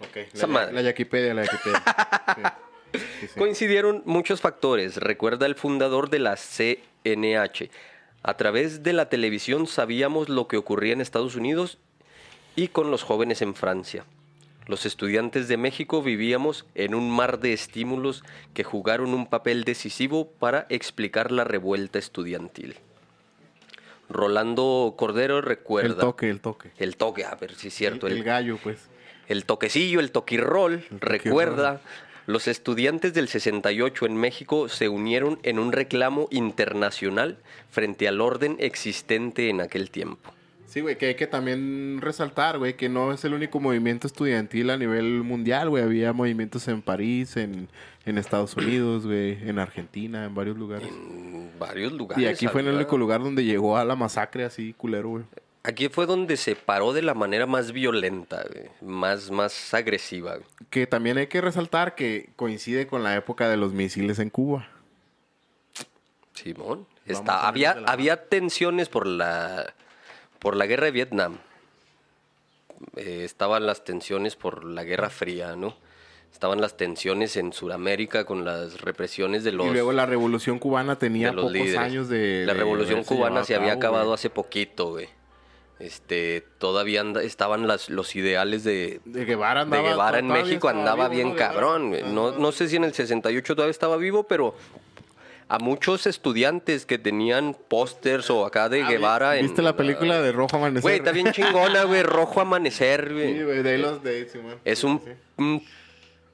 Ok, Esa La, madre. la Yaquipedia, la Yaquipedia. Sí, sí, sí. Coincidieron muchos factores, recuerda el fundador de la CNH. A través de la televisión sabíamos lo que ocurría en Estados Unidos y con los jóvenes en Francia. Los estudiantes de México vivíamos en un mar de estímulos que jugaron un papel decisivo para explicar la revuelta estudiantil. Rolando Cordero recuerda... El toque, el toque. El toque, a ver si es cierto. el, el- el gallo, pues. el toquecillo, el toquirrol, toquirrol. recuerda, los estudiantes del 68 en México se unieron en un reclamo internacional frente al orden existente en aquel tiempo. Sí, güey, que hay que también resaltar, güey, que no es el único movimiento estudiantil a nivel mundial, güey. Había movimientos en París, en, en Estados Unidos, güey, en Argentina, en varios lugares. En varios lugares. Y aquí fue en el único lugar donde llegó a la masacre así, culero, güey. Aquí fue donde se paró de la manera más violenta, güey, más, más agresiva. güey. Que también hay que resaltar que coincide con la época de los misiles en Cuba. Simón. Está, había, había tensiones por la, por la guerra de Vietnam. Eh, estaban las tensiones por la Guerra Fría, ¿no? Estaban las tensiones en Sudamérica con las represiones de los, y luego la revolución cubana tenía los pocos líderes. años de... La revolución cubana se había cabo, acabado güey. hace poquito, güey. Este, todavía anda- estaban las, los ideales de, De Guevara de andaba... Guevara en México andaba bien cabrón. güey. No, no sé si en el 68 todavía estaba vivo, pero a muchos estudiantes que tenían pósters o acá de Ah, Guevara en... ¿Viste la película de Rojo Amanecer? Güey, está bien chingona, güey. Rojo Amanecer, Sí, güey. güey, de ahí los de... sí, man. Es un, Sí. un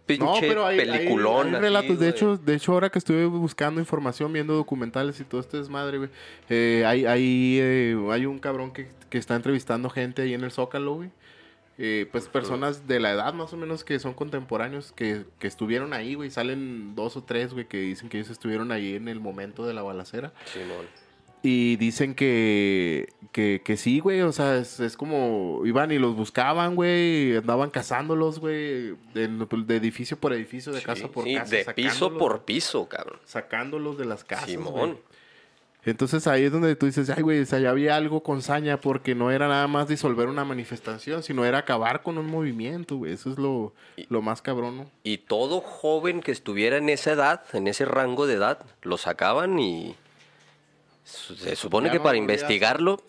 pinche No, pero hay, hay- peliculón. hay así, relatos. de güey. hecho, de hecho, ahora que estuve buscando información, viendo documentales y todo este desmadre, güey, eh, hay, hay, eh, hay un cabrón que, que está entrevistando gente ahí en el Zócalo, güey. Eh, pues personas de la edad más o menos que son contemporáneos que, que estuvieron ahí, güey. Salen dos o tres, güey, que dicen que ellos estuvieron ahí en el momento de la balacera. Simón. Y dicen que, que, que sí, güey, o sea, es, es como iban y los buscaban, güey, andaban cazándolos, güey, de, de edificio por edificio, de Sí, casa por sí, casa. de piso por piso, cabrón. Sacándolos de las casas, Simón. güey. Entonces ahí es donde tú dices, ay, güey, o sea, ya había algo con saña porque no era nada más disolver una manifestación, sino era acabar con un movimiento, güey. Eso es lo, lo más cabrón, ¿no? Y todo joven que estuviera en esa edad, en ese rango de edad, lo sacaban y se supone Ya que no para investigarlo,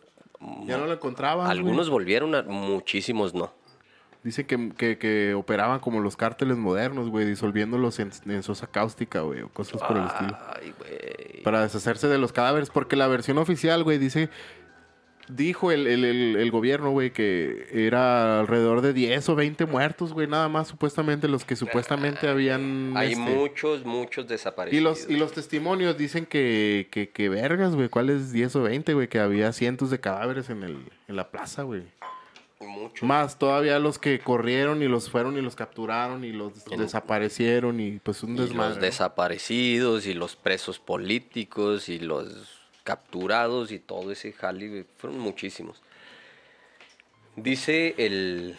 Ya no lo encontraban. algunos volvieron, a, muchísimos no. Dicen que, que, que operaban como los cárteles modernos, güey, disolviéndolos en, en sosa cáustica, güey, o cosas por el estilo. Ay, güey. Para deshacerse de los cadáveres, porque la versión oficial, güey, dice... Dijo el, el, el, el gobierno, güey, que era alrededor de 10 o 20 muertos, güey, nada más, supuestamente, los que supuestamente habían... Hay este, muchos, muchos y desaparecidos. los, y los testimonios dicen que, que, que vergas, güey, ¿cuáles 10 o 20, güey? Que había cientos de cadáveres en, el, en la plaza, güey. Más todavía los que corrieron y los fueron y los capturaron y los En- desaparecieron y pues un Y desmadre. los desaparecidos y los presos políticos y los capturados y todo ese güey, fueron muchísimos. Dice el,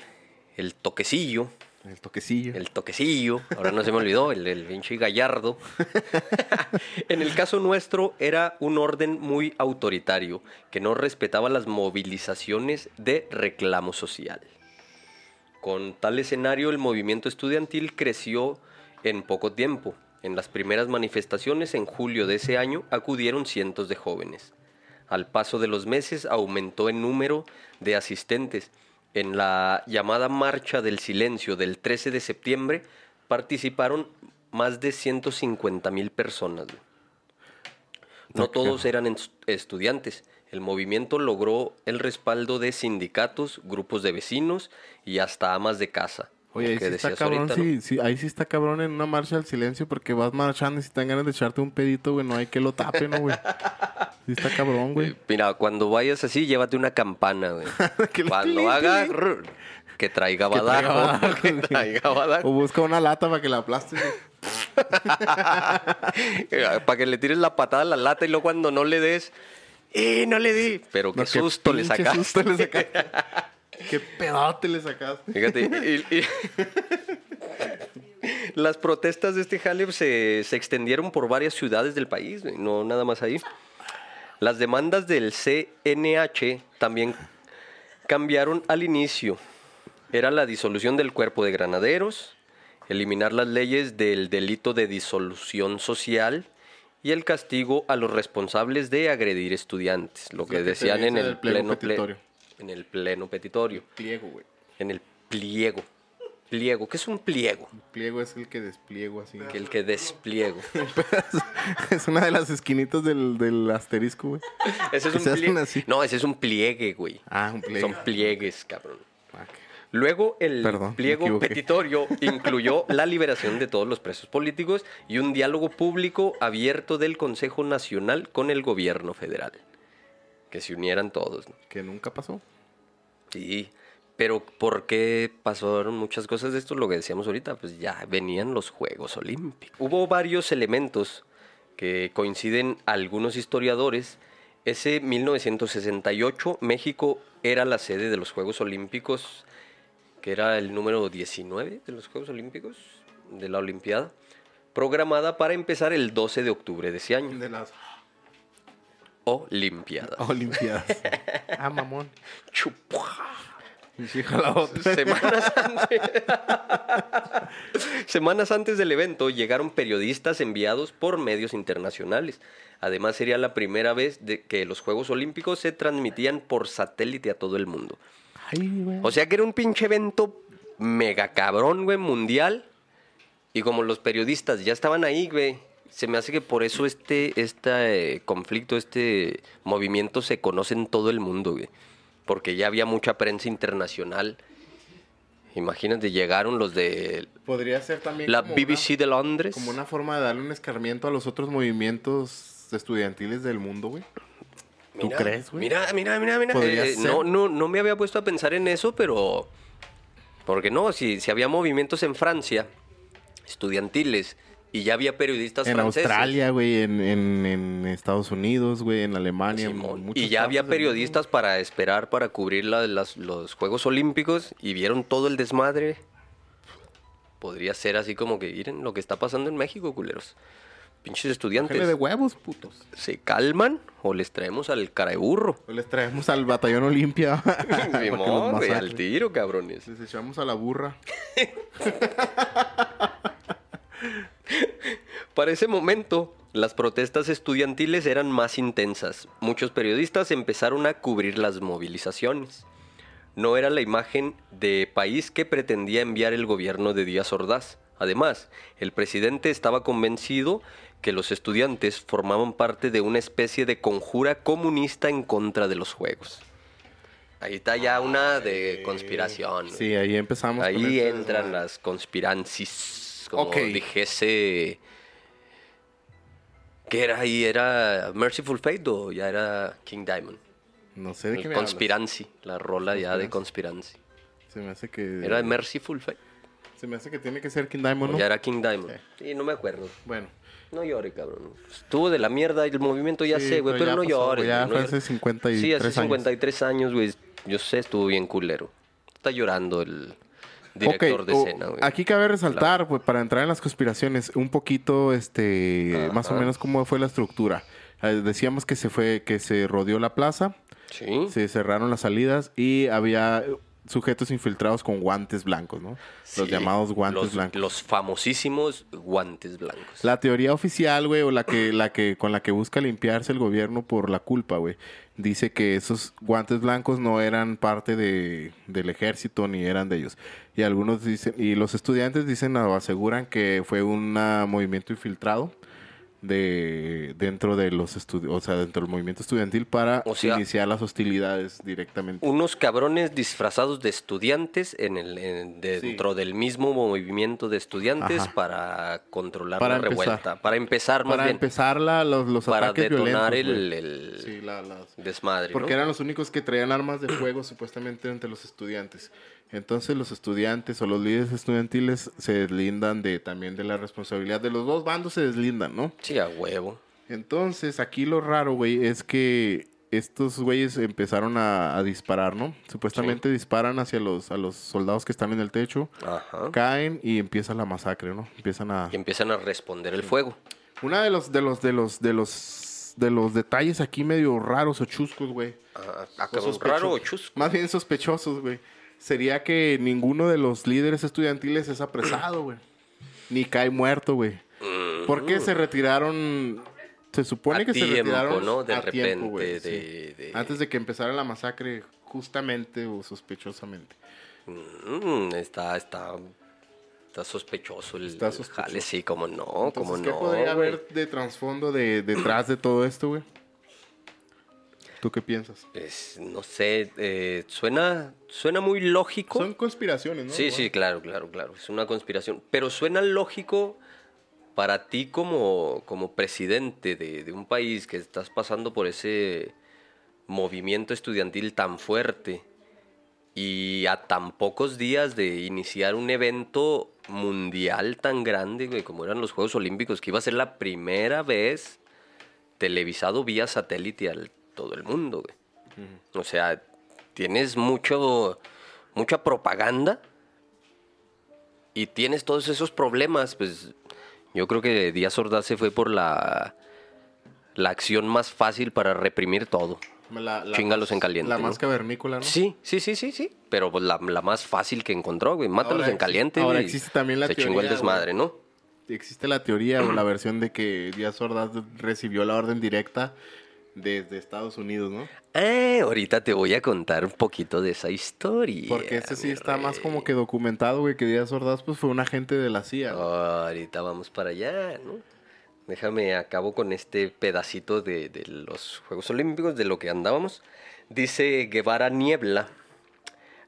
el toquecillo, El toquecillo. el toquecillo, ahora no se me olvidó, el, el pinche gallardo. en el caso nuestro era un orden muy autoritario que no respetaba las movilizaciones de reclamo social. Con tal escenario, el movimiento estudiantil creció en poco tiempo. En las primeras manifestaciones, en julio de ese año, acudieron cientos de jóvenes. Al paso de los meses, aumentó el número de asistentes. En la llamada Marcha del Silencio del 13 de septiembre, participaron más de 150 mil personas. No todos eran estudiantes. El movimiento logró el respaldo de sindicatos, grupos de vecinos y hasta amas de casa. Oye, ahí sí está cabrón, ahorita, ¿no? sí, sí, ahí sí está cabrón en una marcha al silencio porque vas marchando y si te dan ganas de echarte un pedito, güey, no hay que lo tape, ¿no, güey? Sí está cabrón, güey. Eh, Mira, cuando vayas así, llévate una campana, güey. Le cuando haga, rrr, que traiga badajo. Que traiga badajo. O busca una lata para que la aplastes. Para que le tires la patada a la lata y luego cuando no le des, ¡eh, no le di! Pero qué No, qué susto le pinche sacaste. susto le sacaste. Qué pedote le sacaste. Fíjate, y- y- las protestas de este jale se, se extendieron por varias ciudades del país, no nada más ahí. Las demandas del CNH también cambiaron al inicio. Era la disolución del cuerpo de granaderos, eliminar las leyes del delito de disolución social y el castigo a los responsables de agredir estudiantes, lo que lo que te decían en el pleno ple- petitorio. En el pleno petitorio Pliego, güey. en el pliego. Pliego, ¿qué es un pliego? Pliego es el que despliego así. El que despliego. es una de las esquinitas del, del asterisco, güey. Ese es un pliegue. así. No, ese es un pliegue, güey. Ah, un pliego. Son pliegues, cabrón. Ah. Luego el Perdón, pliego petitorio incluyó la liberación de todos los presos políticos y un diálogo público abierto del Consejo Nacional con el gobierno federal. Que se unieran todos. ¿no? Que nunca pasó. Sí, pero ¿por qué pasaron muchas cosas de esto? Lo que decíamos ahorita, pues ya venían los Juegos Olímpicos. Hubo varios elementos que coinciden algunos historiadores Ese 1968, México era la sede de los Juegos Olímpicos, que era el número 19 de los Juegos Olímpicos, de la Olimpiada, programada para empezar el 12 de octubre de ese año. De las Olimpiadas. Olimpiadas. ah, mamón. Chupua. Semanas antes, Semanas antes del evento llegaron periodistas enviados por medios internacionales. Además sería la primera vez de que los Juegos Olímpicos se transmitían por satélite a todo el mundo. Ay. O sea que era un pinche evento mega cabrón, güey, mundial. Y como los periodistas ya estaban ahí, güey, se me hace que por eso este, este conflicto, este movimiento se conoce en todo el mundo, güey. Porque ya había mucha prensa internacional. Imagínate, llegaron los de Podría ser también la BBC una- de Londres. como una forma de darle un escarmiento a los otros movimientos estudiantiles del mundo, güey. ¿Tú Mira, crees, güey? Mira, mira, mira, mira. Eh, no, no, no me había puesto a pensar en eso, pero. Porque no, si, si había movimientos en Francia, estudiantiles, y ya había periodistas En franceses. Australia, güey, en, en, en Estados Unidos, güey, en Alemania. en y ya había periodistas para esperar para cubrir la- las- los Juegos Olímpicos y vieron todo el desmadre. Podría ser así como que, miren lo que está pasando en México, culeros. Pinches estudiantes. De huevos, putos. ¿Se calman o les traemos al cara de burro? O les traemos al batallón Olimpia. Simón, güey, al tiro, cabrones. Les echamos a la burra. Para ese momento, las protestas estudiantiles eran más intensas. Muchos periodistas empezaron a cubrir las movilizaciones. No era la imagen de país que pretendía enviar el gobierno de Díaz Ordaz. Además, el presidente estaba convencido que los estudiantes formaban parte de una especie de conjura comunista en contra de los juegos. Ahí está ya una de conspiración. Sí, ahí empezamos. Ahí este entran las conspirancies, como Ok. dijese... ¿Qué era ahí? ¿Era Merciful Fate o ya era King Diamond? No sé de qué me hablas. Conspiracy, la rola ya de Conspiracy. Se me hace que... ¿Era de Merciful Fate? Se me hace que tiene que ser King Diamond, ¿O ¿no? ya era King Diamond? Sí, no me acuerdo. Bueno. No llore, cabrón. Estuvo de la mierda el movimiento, ya Sí, sé, güey, pero pero, ya no pasó, llores. ya no fue llores. hace 53 Sí, hace años. 53 años, güey. Yo sé, estuvo bien culero. Está llorando el director Ok, de escena, güey. Aquí cabe resaltar, pues, para entrar en las conspiraciones, un poquito, este, más o menos cómo fue la estructura. Eh, decíamos que se fue, que se rodeó la plaza, Sí. se cerraron las salidas y había sujetos infiltrados con guantes blancos, ¿no? Los llamados guantes los- blancos. Los famosísimos guantes blancos. La teoría oficial, güey, o la que, la que, con la que busca limpiarse el gobierno por la culpa, güey, dice que esos guantes blancos no eran parte de, del ejército ni eran de ellos. Y algunos dicen, y los estudiantes dicen o aseguran que fue un movimiento infiltrado de dentro de los estudios, o sea, dentro del movimiento estudiantil para O sea- iniciar las hostilidades directamente. Unos cabrones disfrazados de estudiantes en el, en- dentro del mismo movimiento de estudiantes Ajá. para controlar Para la empezar. revuelta. Para empezar, más para bien. empezar la- los, los para ataques detonar violentos, el, el Sí, la- las- desmadre. Porque ¿no? eran los únicos que traían armas de fuego supuestamente entre los estudiantes. Entonces los estudiantes o los líderes estudiantiles se deslindan de también de la responsabilidad de los dos bandos se deslindan, ¿no? Sí, a huevo. Entonces aquí lo raro, güey, es que estos güeyes empezaron a, a disparar, ¿no? Supuestamente disparan hacia los a los soldados que están en el techo, Ajá. caen y empieza la masacre, ¿no? Empiezan a Y empiezan a responder el fuego. una de los de los de los de los de los detalles aquí medio raros o chuscos, güey. Ah, ah, O raro o chusco. Más bien sospechosos, güey. Sería que ninguno de los líderes estudiantiles es apresado, güey. Ni cae muerto, güey. ¿Por qué se retiraron? Se supone Mm. A que se retiraron ¿no? De a repente, tiempo, güey, de- sí. de- Antes de que empezara la masacre, justamente o sospechosamente. Mm, está, está, está sospechoso el Está sospechoso. jale, sí, como no, como ¿qué no. podría güey? haber de trasfondo de, detrás de todo esto, güey? ¿Tú qué piensas? No sé, eh, suena, suena muy lógico. Son conspiraciones, ¿no? Sí, sí, claro, claro, claro. Es una conspiración. Pero suena lógico para ti como, como presidente de, de un país que estás pasando por ese movimiento estudiantil tan fuerte y a tan pocos días de iniciar un evento mundial tan grande, como eran los Juegos Olímpicos, que iba a ser la primera vez televisado vía satélite al todo el mundo, güey. O sea, tienes mucho, mucha propaganda y tienes todos esos problemas, pues yo creo que Díaz Ordaz se fue por la, la acción más fácil para reprimir todo. La, la Chingalos más- en caliente, La ¿no? más cavernícola, ¿no? Sí, sí, sí, sí, sí. Pero pues, la, la más fácil que encontró, güey. Mátalos Ahora en caliente, ahora güey. existe también la Se chingó el teoría, desmadre, ¿no? Existe la teoría o la versión de que Díaz Ordaz recibió la orden directa desde Estados Unidos, ¿no? Ah, ahorita te voy a contar un poquito de esa historia. Porque este sí está más como que documentado, güey, que Díaz Ordaz pues fue un agente de la CIA. Ahorita vamos para allá, ¿no? Déjame acabo con este pedacito de, de los Juegos Olímpicos, de lo que andábamos. Dice Guevara Niebla.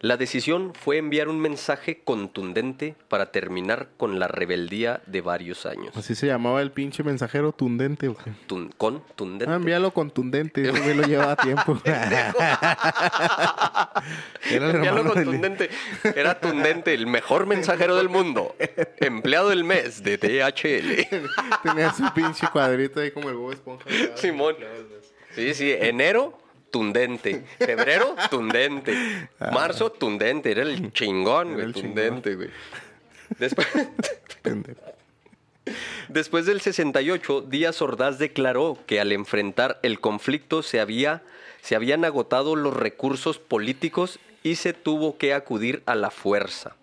La decisión fue enviar un mensaje contundente para terminar con la rebeldía de varios años. Así se llamaba el pinche mensajero tundente, güey. Tun- contundente. Ah, envíalo contundente, ese güey lo llevaba a tiempo. Era Envíalo del- contundente. Era Tundente, el mejor mensajero del mundo. Empleado del mes de DHL. Tenía su pinche cuadrito ahí como el Bob Esponja. Simón. Sí, sí, enero, tundente. Febrero, tundente. Marzo, tundente. Era el chingón, güey. Tundente, güey. Después, después del 68, Díaz Ordaz declaró que al enfrentar el conflicto se, había, se habían agotado los recursos políticos y se tuvo que acudir a la fuerza.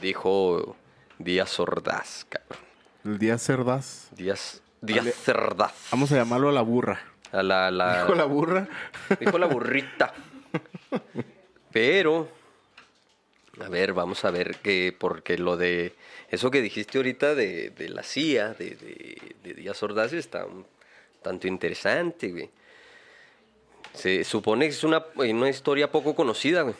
Dijo Díaz Ordaz, cabrón. El día Cerdaz. Díaz, Díaz Ordaz. Vamos a llamarlo la burra. A la, la- Dijo la burra. Dijo la burrita. Pero, a ver, vamos a ver que, porque lo de eso que dijiste ahorita de, de la CIA, de, de, de Díaz Ordaz, está un tanto interesante, güey. Se supone que es una, una historia poco conocida, güey.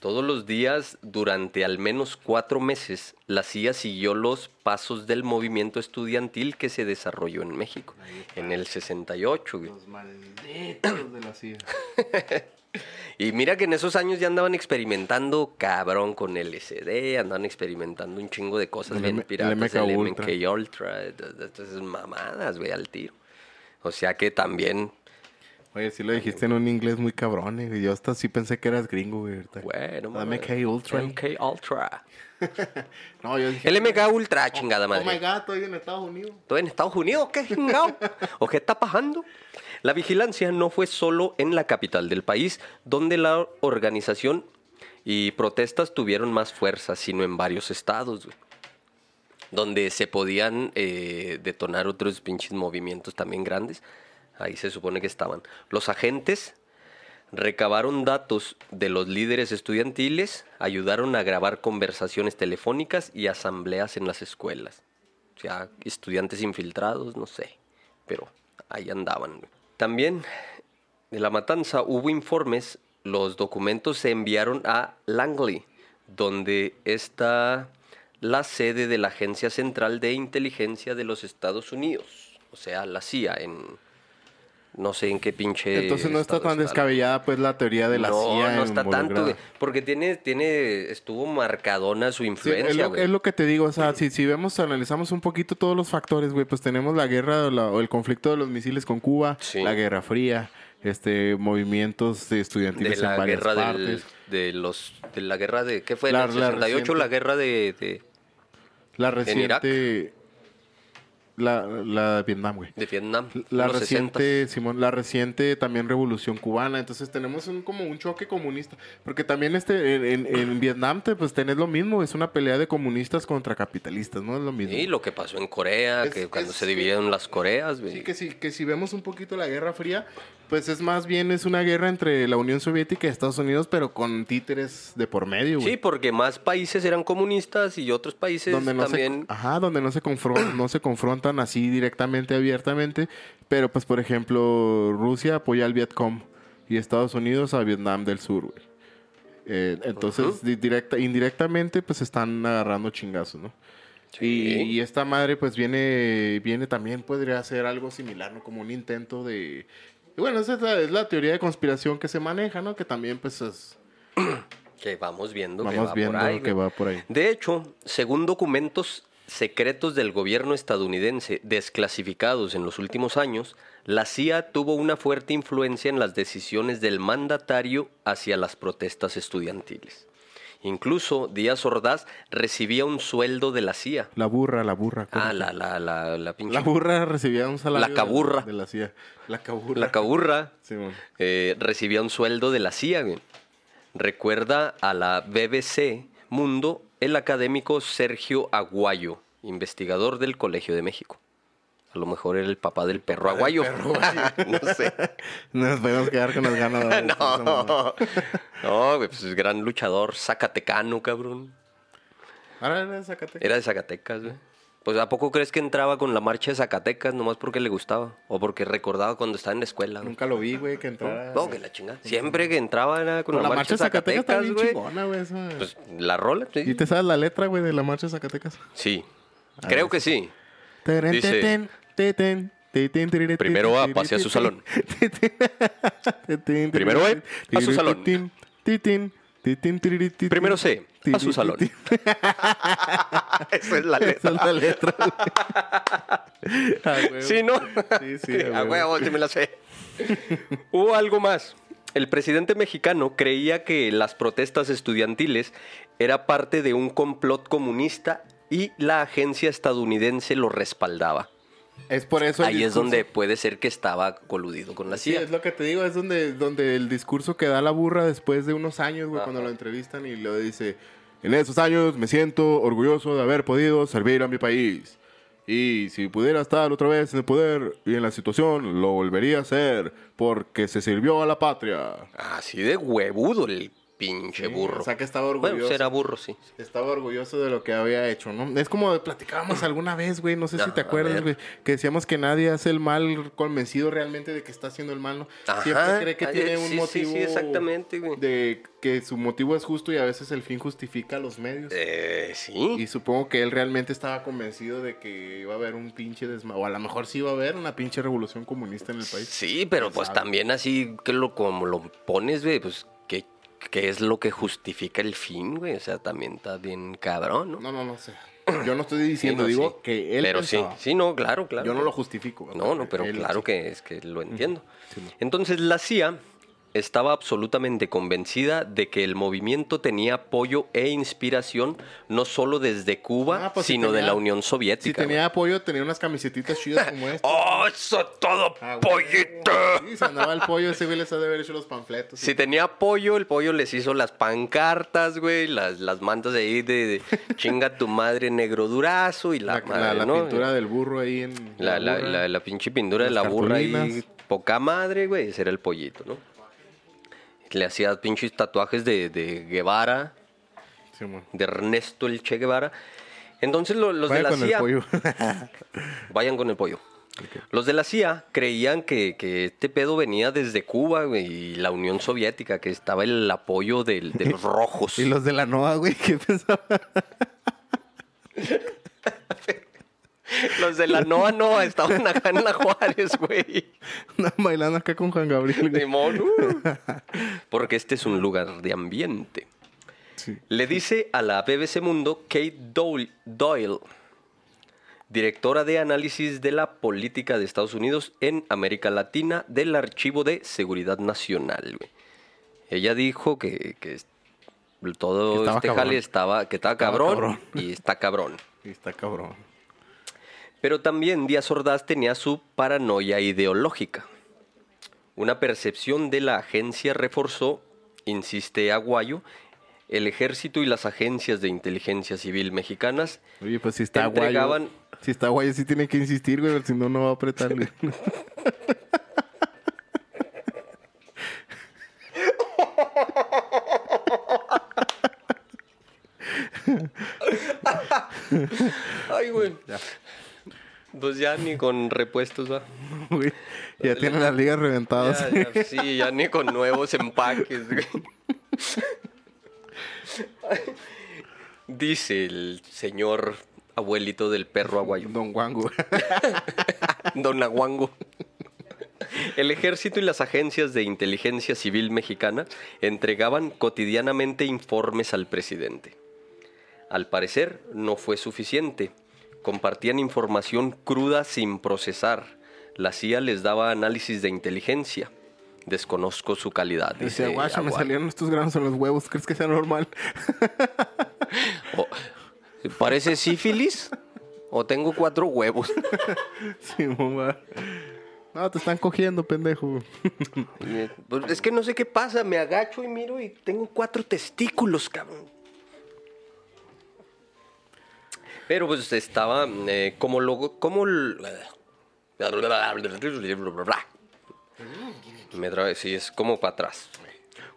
Todos los días, durante al menos cuatro meses, la CIA siguió los pasos del movimiento estudiantil que se desarrolló en México, en el 68, güey. Los malditos de la CIA. Y mira que en esos años ya andaban experimentando cabrón con LSD, andaban experimentando un chingo de cosas El bien el piratas, MK el Ultra. MK Ultra, de- de estas mamadas, güey, al tiro. O sea que también, Oye, sí lo dijiste en un inglés muy cabrón, eh. Yo hasta sí pensé que eras gringo, güey. bueno, MK Ultra. MK Ultra. No, yo dije... El MK Ultra, chingada Oh my madre. God, estoy en Estados Unidos. ¿Estoy en Estados Unidos? ¿Qué chingado? ¿O qué está pasando? La vigilancia no fue solo en la capital del país, donde la organización y protestas tuvieron más fuerza, sino en varios estados, güey, donde se podían eh, detonar otros pinches movimientos también grandes. Ahí se supone que estaban. Los agentes recabaron datos de los líderes estudiantiles, ayudaron a grabar conversaciones telefónicas y asambleas en las escuelas. O sea, estudiantes infiltrados, no sé, pero ahí andaban. También de la matanza hubo informes, los documentos se enviaron a Langley, donde está la sede de la Agencia Central de Inteligencia de los Estados Unidos, o sea, la CIA en no sé en qué pinche Entonces no está tan descabellada, pues, la teoría de la no, CIA no está tanto, güey, porque tiene tiene estuvo marcadona su Sí, influencia, es, lo, güey. es lo que te digo, o sea, si, si vemos, analizamos un poquito todos los factores, güey, pues tenemos la guerra o, la- o el conflicto de los misiles con Cuba, Sí. la Guerra Fría, este, movimientos de estudiantiles en la varias guerra partes. del, de los de la guerra de qué fue La- en el la 68 reciente. la guerra de, de, La en reciente... La, la de Vietnam, güey. de Vietnam La los 60s. reciente, Simón, la reciente también revolución cubana. Entonces tenemos un, como un choque comunista. Porque también este, en, en- en Vietnam, te, pues tenés lo mismo. Es una pelea de comunistas contra capitalistas, ¿no? Es lo mismo. y lo que pasó en Corea Es- que cuando es se que- dividieron las Coreas güey. Sí, que si, que si vemos un poquito la Guerra Fría, pues es más bien es una guerra entre la Unión Soviética y Estados Unidos, pero con títeres de por medio, güey. Sí, porque más países eran comunistas y otros países donde no también se, ajá, donde no se confrontan, no se confrontan así directamente, abiertamente, pero pues por ejemplo Rusia apoya al Vietcong y Estados Unidos a Vietnam del Sur, güey. Eh, entonces directa, indirectamente pues están agarrando chingazos, ¿no? Sí. Y, y esta madre pues viene, viene también podría ser algo similar, ¿no? Como un intento de... y bueno, esa es la, es la teoría de conspiración que se maneja, ¿no? Que también pues es- que vamos viendo que vamos va viendo por ahí, que va por ahí. De hecho, según documentos secretos del gobierno estadounidense desclasificados en los últimos años, la CIA tuvo una fuerte influencia en las decisiones del mandatario hacia las protestas estudiantiles. Incluso Díaz Ordaz recibía un sueldo de la CIA. La burra, la burra. Ah, la, la, la, la pinche... La burra recibía un salario. La caburra. De, de la CIA. La caburra. La caburra Sí, eh, recibía un sueldo de la CIA. Recuerda a la BBC Mundo el académico Sergio Aguayo, investigador del Colegio de México. A lo mejor era el papá del perro aguayo. no sé. Nos podemos quedar con las ganas No, no, pues es gran luchador zacatecano, cabrón. Ahora era de Zacatecas. Era de Zacatecas, güey. Pues ¿a poco crees que entraba con la marcha de Zacatecas nomás porque le gustaba? O porque recordaba cuando estaba en la escuela, güey. Nunca lo vi, güey, que entrara. No, que la chingada. Siempre que entraba era con la, marcha de Zacatecas güey. chingona, güey. esa. Pues la rola, sí. ¿Y te sabes la letra, güey, de la marcha de Zacatecas? Sí. Creo que sí. Teren, Dice, teten, teten, teten, tiriri, Primero A, pase a su salón. Primero B, a su salón. Primero C, a su salón. Esa es la Esa letra. es la letra. Güey. Sí, ¿no? Sí, sí, A huevo, sí me la sé. Hubo algo más. El presidente mexicano creía que las protestas estudiantiles era parte de un complot comunista y la agencia estadounidense lo respaldaba. Es por eso Ahí es donde puede ser que estaba coludido con la Sí, CIA. es lo que te digo, es donde, donde el discurso que da la burra después de unos años, güey, cuando lo entrevistan y lo dice, en esos años me siento orgulloso de haber podido servir a mi país. Y si pudiera estar otra vez en el poder y en la situación, lo volvería a hacer porque se sirvió a la patria. Así de huevudo el pinche Sí, burro. o sea que estaba orgulloso. Bueno, será burro, sí. Estaba orgulloso de lo que había hecho, ¿no? Es como platicábamos alguna vez, güey, no sé si te acuerdas, güey, que decíamos que nadie hace el mal convencido realmente de que está haciendo el mal, ¿no? Ajá, Siempre cree que ay, tiene sí, un sí, motivo sí, exactamente, güey. de que su motivo es justo y a veces el fin justifica los medios. Eh, sí. Y supongo que él realmente estaba convencido de que iba a haber un pinche desma... O a lo mejor sí iba a haber una pinche revolución comunista en el país. Sí, pero ¿Quién pues sabe? también así que lo como lo pones, güey, pues ¿qué, es lo que justifica el fin, güey? O sea, también está bien cabrón, ¿no? No, no, no sé. Yo no estoy diciendo, no, digo sí. que él Pero pensaba. sí, sí, no, claro, claro. Yo no lo justifico. No, no, pero Él claro sí. que es que lo entiendo. No. Entonces la CIA estaba absolutamente convencida de que el movimiento tenía apoyo e inspiración no solo desde Cuba, Ah, pues si sino de la Unión Si Soviética. tenía apoyo, tenía unas camisetitas chidas como esta. ¡Oh, eso todo, Ah, pollito! Sí, se andaba el pollo, ese güey les ha de haber hecho los panfletos. Si tenía apoyo, el pollo les hizo las pancartas, güey, las, las mantas ahí de, de chinga tu madre negro durazo y la, la, la- madre, la ¿no? pintura del burro ahí en. La, la, burra. la- la pinche pintura de la burra cartulinas. poca madre, güey, ese era el pollito, ¿no? Le hacía pinches tatuajes de, de Guevara, Sí, de Ernesto el Che Guevara. Entonces lo- los de la con el CIA... pollo. Vayan con el pollo. Los de la CIA creían que, que este pedo venía desde Cuba güey, y la Unión Soviética, que estaba el apoyo del- de los rojos. y los de la NOA, güey, ¿qué pensaban? Los de la NOA NOA estaban acá en la Juárez, güey. Andaban bailando acá con Juan Gabriel, güey. Simón, uh. Porque este es un lugar de ambiente. Sí. Le dice a la BBC Mundo Kate Doyle, directora de análisis de la política de Estados Unidos en América Latina del Archivo de Seguridad Nacional. güey. Ella dijo que, que todo Que este cabrón. jale estaba, que estaba, Estaba cabrón, cabrón. y está cabrón. Y está cabrón. Pero también Díaz Ordaz tenía su paranoia ideológica. Una percepción de la agencia reforzó, insiste Aguayo, el ejército y las agencias de inteligencia civil mexicanas Oye, pues si está Entregaban- guayo. Si está guayo, sí tiene que insistir, güey, si no, no va a apretar. güey. Ay, güey. Pues ya ni con repuestos va. Ya tiene las ligas reventadas. Ya, ya, sí, ya ni con nuevos empaques. Dice el señor abuelito del perro aguayo. Don Wango. Don Aguango. El ejército y las agencias de inteligencia civil mexicana entregaban cotidianamente informes al presidente. Al parecer, no fue suficiente, compartían información cruda sin procesar. La CIA les daba análisis de inteligencia. Desconozco su calidad. Dice, dice guacha, me salieron estos granos en los huevos. ¿Crees que sea normal? ¿Parece sífilis? ¿O tengo cuatro huevos? sí, mamá. No, te están cogiendo, pendejo. Pues, Es que no sé qué pasa, me agacho y miro y tengo cuatro testículos, cabrón. Pero pues estaba eh, como logo, como... Me trae, sí, es como para atrás.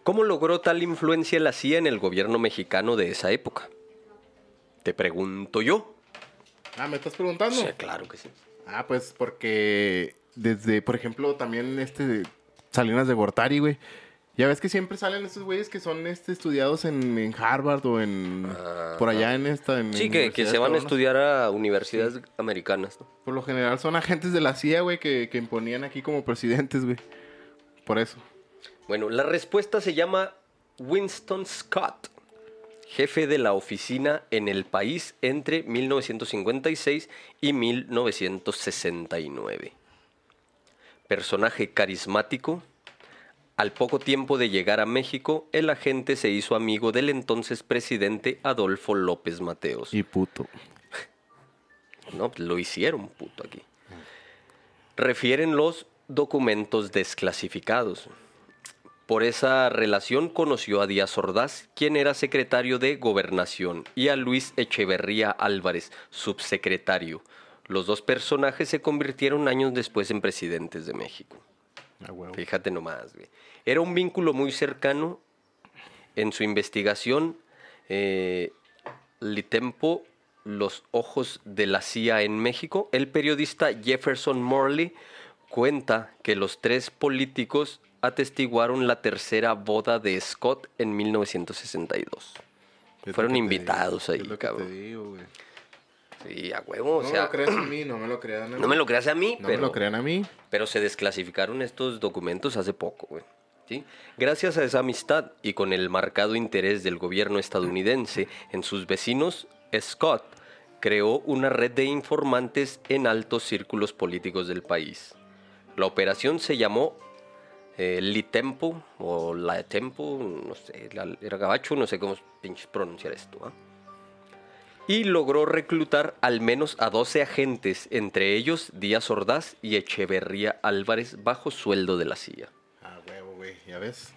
¿Cómo logró tal influencia la CIA en el gobierno mexicano de esa época? Te pregunto yo. Ah, ¿me estás preguntando? Sí, claro que sí. Ah, pues porque desde, por ejemplo, también este Salinas de Gortari, güey. Ya ves que siempre salen estos güeyes que son este, estudiados en, en Harvard o en por allá en esta. En Sí, que, que se van a estudiar a universidades americanas, ¿no? Por lo general son agentes de la CIA, güey, que, que imponían aquí como presidentes, güey. Por eso. Bueno, la respuesta se llama Winston Scott, jefe de la oficina en el país entre 1956 y 1969. Personaje carismático, al poco tiempo de llegar a México, el agente se hizo amigo del entonces presidente Adolfo López Mateos. Y puto. No, lo hicieron, puto, aquí. Refieren los documentos desclasificados. Por esa relación conoció a Díaz Ordaz, quien era secretario de Gobernación, y a Luis Echeverría Álvarez, subsecretario. Los dos personajes se convirtieron años después en presidentes de México. Ah. Fíjate nomás, güey. Era un vínculo muy cercano en su investigación. Eh, Litempo, Los Ojos de la CIA en México. El periodista Jefferson Morley cuenta que los tres políticos atestiguaron la tercera boda de Scott en 1962. Es Fueron invitados digo, ahí, es lo que cabrón. te digo, güey. Sí, a huevo, o No me lo creas a mí, no me lo crean a mí. no me lo creas a mí, No pero... me lo crean a mí. Pero se desclasificaron estos documentos hace poco, güey. Gracias a esa amistad y con el marcado interés del gobierno estadounidense en sus vecinos, Scott creó una red de informantes en altos círculos políticos del país. La operación se llamó eh, Litempo o La Tempo, no sé, era gabacho, no sé cómo pronunciar esto. ¿ah? Y logró reclutar al menos a 12 agentes, entre ellos Díaz Ordaz y Echeverría Álvarez, bajo sueldo de la CIA. Güey. ¿Ya ves?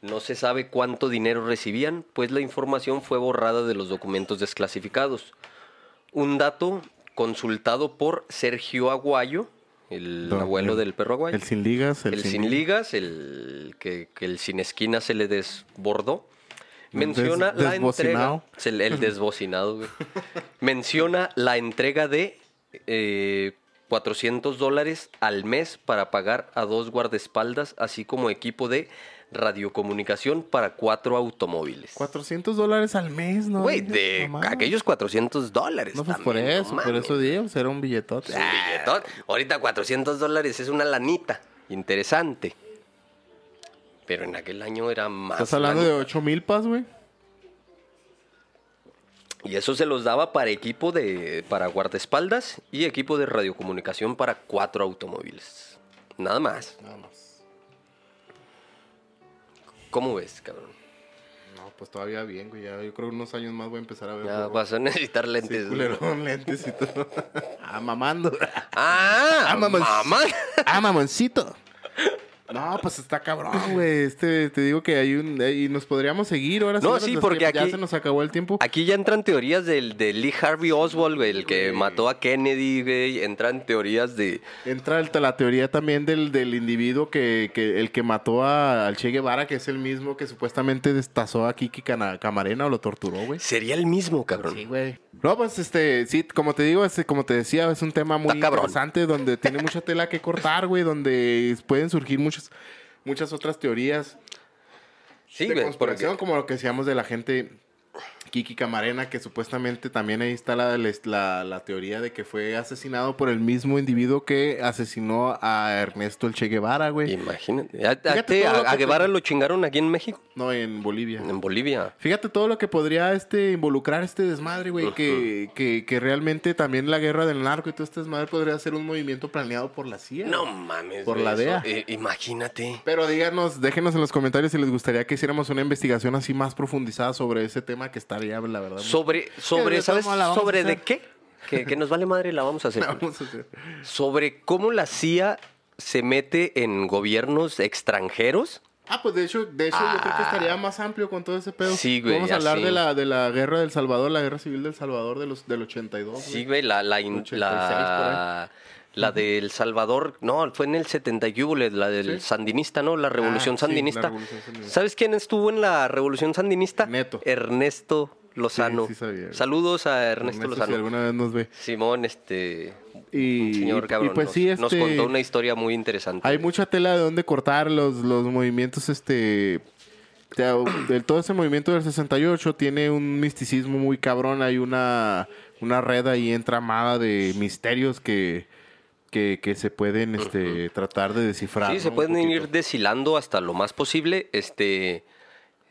No se sabe cuánto dinero recibían, pues la información fue borrada de los documentos desclasificados. Un dato consultado por Sergio Aguayo, el Don- abuelo el- del perro aguayo. El sin ligas, el, El, sin ligas, el que, que el sin esquina se le desbordó. Menciona Des- la entrega. El desbocinado. Menciona la entrega de eh, 400 dólares al mes para pagar a dos guardaespaldas, así como equipo de radiocomunicación para cuatro automóviles. 400 dólares al mes, ¿no? Güey, de aquellos 400 dólares. No, pues por también, no eso, por eso digo, era un billetote. Un billetón. Ahorita 400 dólares es una lanita. Interesante. Pero en aquel año era más. Estás hablando de lanita. 8 mil pas, güey. Y eso se los daba para equipo de. para guardaespaldas y equipo de radiocomunicación para cuatro automóviles. Nada más. Nada más. ¿Cómo ves, cabrón? No, pues todavía bien, güey. Ya, yo creo que unos años más voy a empezar a ver. Ya vas a necesitar Sí, lentes. culerón, lentes y todo. ah, mamando. ¡Ah! Ah, mamá. ah, mamoncito. No, pues está cabrón, güey. Este, te digo que hay un... Y nos podríamos seguir ahora. No, sí, porque que Ya aquí- se nos acabó el tiempo. Aquí ya entran teorías del, de Lee Harvey Oswald, güey, el que mató a Kennedy, güey. Entran teorías de. Entra el- la teoría también del, del individuo que, que el que mató a- al Che Guevara, que es el mismo que supuestamente destazó a Kiki Cana- Camarena o lo torturó, güey. Sería el mismo, cabrón. Sí, güey. No, pues este, sí, como te digo, este, como te decía, es un tema muy interesante donde tiene mucha tela que cortar, güey, donde pueden surgir muchas, muchas otras teorías Sí, de conspiración, porque- como lo que decíamos de la gente Kiki Camarena, que supuestamente también ahí está la, la, la, teoría de que fue asesinado por el mismo individuo que asesinó a Ernesto el Che Guevara, güey. Imagínate. ¿A, Guevara lo chingaron aquí en México? No, en Bolivia. En Bolivia. Fíjate todo lo que podría este involucrar este desmadre, güey, que, que, que, realmente también la guerra del narco y todo este desmadre podría ser un movimiento planeado por la CIA. No mames. Por la DEA. Eh, imagínate. Pero díganos, déjenos en los comentarios si les gustaría que hiciéramos una investigación así más profundizada sobre ese tema que la verdad. Sobre, sobre, ¿sabes? ¿Sobre de qué? Que, nos vale madre, la vamos a hacer. vamos a hacer. Sobre cómo la CIA se mete en gobiernos extranjeros. Ah, pues de hecho, de hecho yo creo que ah. estaría más amplio con todo ese pedo. Sí, güey. Vamos a hablar de la, de la guerra del Salvador, la guerra civil del Salvador de los, del 82. Sí, güey, la, la, la, la del Salvador, no, fue en el 70 la del sandinista, ¿no? La revolución, ah, sandinista. ¿Sabes quién estuvo en la revolución sandinista? Neto. Ernesto Lozano. Saludos a Ernesto, Lozano. Si alguna vez nos ve. Simón, este. Y, señor cabrón, pues nos, sí, nos este, contó una historia muy interesante. Hay mucha tela de dónde cortar los, los movimientos, este. todo ese movimiento del 68 tiene un misticismo muy cabrón. Hay una, una red ahí entramada de misterios que que, se pueden este, tratar de descifrar. Sí, se pueden ir deshilando hasta lo más posible. Este,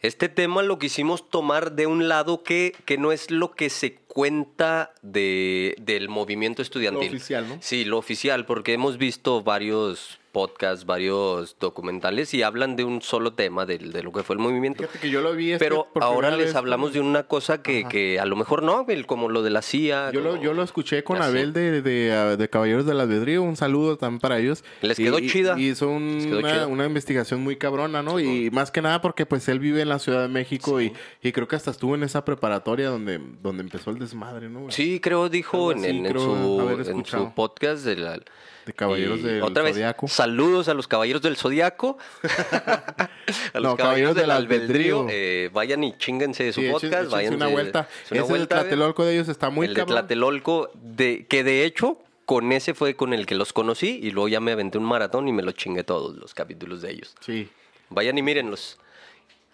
este tema lo quisimos tomar de un lado que, que no es lo que se cuenta de, del movimiento estudiantil. Lo oficial, ¿no? Sí, lo oficial, porque hemos visto varios podcasts, varios documentales y hablan de un solo tema de, de lo que fue el movimiento. Fíjate que yo lo vi. Este Pero ahora les hablamos de una cosa que, que, a lo mejor no, como lo de la CIA. Yo, lo, yo lo escuché con Abel de, de, ah, de, Caballeros del Albedrío. Un saludo también para ellos. Les quedó chida. Y hizo una, una, investigación muy cabrona, ¿no? Y más que nada porque pues él vive en la Ciudad de México y, y, creo que hasta estuvo en esa preparatoria donde, donde empezó el desmadre, ¿no? Sí, creo dijo en, en, su, en su podcast de la de Caballeros del otra vez, Saludos a los Caballeros del Zodiaco. a los Caballeros, del, Albedrío. Eh, vayan y chinguense de su podcast. vayan una vuelta. Ese de Tlatelolco de ellos está muy El de Tlatelolco, de, que de hecho con ese fue con el que los conocí y luego ya me aventé un maratón y me los chingué todos los capítulos de ellos. Sí. Vayan y mírenlos.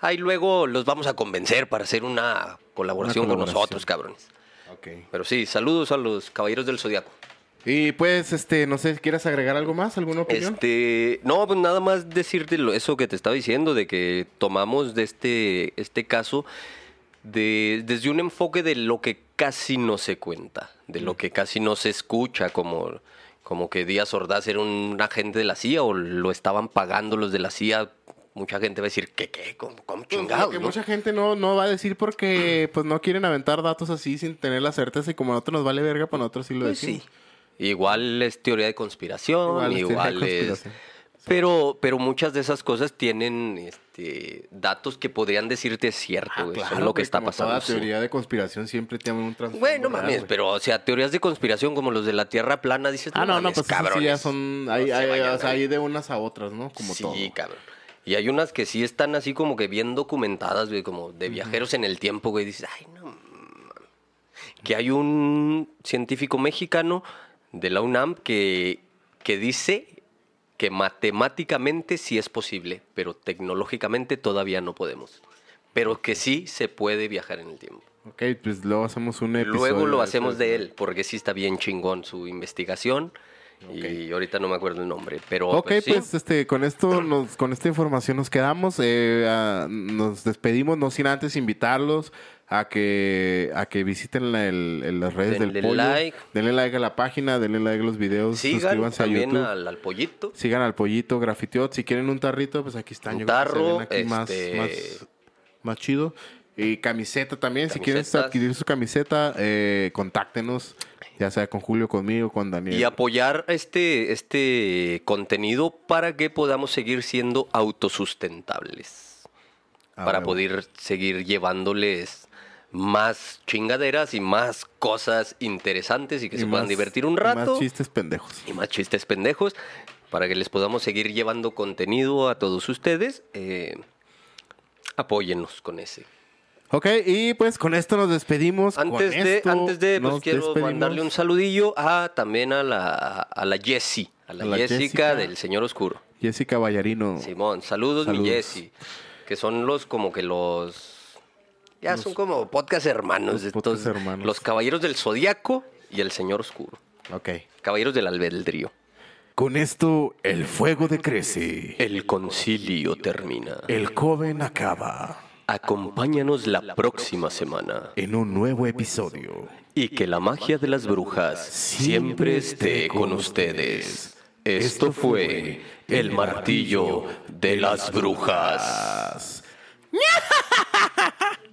Ahí luego los vamos a convencer para hacer una colaboración, con nosotros, cabrones. Okay. Pero sí, saludos a los Caballeros del Zodiaco. Y pues, este, no sé, ¿quieres agregar algo más? ¿Alguna opinión? Este, no, pues nada más decirte eso que te estaba diciendo, de que tomamos de este, este caso de, desde un enfoque de lo que casi no se cuenta, de lo que casi no se escucha, como, como que Díaz Ordaz era un agente de la CIA o lo estaban pagando los de la CIA mucha gente va a decir, ¿qué, qué? ¿Cómo, cómo pues, que mucha gente no, no va a decir porque pues no quieren aventar datos así sin tener la certeza y como a nosotros nos vale verga, pues nosotros sí lo pues decimos. Igual es teoría de conspiración, igual, es... Pero, pero muchas de esas cosas tienen este, datos que podrían decirte cierto, ah, son lo que está pasando. La teoría de conspiración siempre tiene un trasfondo. Bueno, mames, pero o sea, teorías de conspiración como los de la Tierra plana, dices, ah, no, no, pues sí ya son, hay, hay, de unas a otras, ¿no? Como todo. Sí, cabrón. Y hay unas que sí están así como que bien documentadas, güey, como de viajeros en el tiempo, güey. Dices, ay, no. Que hay un científico mexicano de la UNAM que, que dice que matemáticamente sí es posible, pero tecnológicamente todavía no podemos. Pero que sí se puede viajar en el tiempo. Ok, pues luego hacemos un episodio. Luego lo hacemos de él, porque sí está bien chingón su investigación. Y ahorita no me acuerdo el nombre, pero Ok, pues, pues, este, con esto, nos, con esta información nos quedamos. Eh, ah, nos despedimos, no sin antes invitarlos a que, a que visiten las redes del pollo. Like. Denle like a la página, denle like a los videos. Sigan suscríbanse a YouTube. Al, al, pollito. Sigan al pollito, grafiteot. Si quieren un tarrito, pues aquí están. Un tarro, aquí más, más, más chido. Y camiseta también. Si quieren adquirir su camiseta, eh, contáctenos. Ya sea con Julio, conmigo, con Daniel. Y apoyar este, este contenido para que podamos seguir siendo autosustentables. Ah, para poder seguir llevándoles más chingaderas y más cosas interesantes y que se puedan divertir un rato. Y más chistes pendejos. Y más chistes pendejos para que les podamos seguir llevando contenido a todos ustedes. Eh, apóyennos con ese. Ok, y pues con esto nos despedimos. Antes de, antes de, pues quiero mandarle un saludillo a también a la, a la Jessie, a la, Jessica, del Señor Oscuro. Jessica Vallarino. Simón, saludos, mi Jessie. Que son los como que los Ya son como podcast hermanos. los estos, hermanos. Los Caballeros del Zodiaco y el Señor Oscuro. Ok. Caballeros del Albedrío. Con esto, el fuego decrece. El concilio termina. El joven acaba. Acompáñanos la próxima semana. En un nuevo episodio. Y que la magia de las brujas siempre esté con ustedes. Esto fue el martillo de las brujas. As-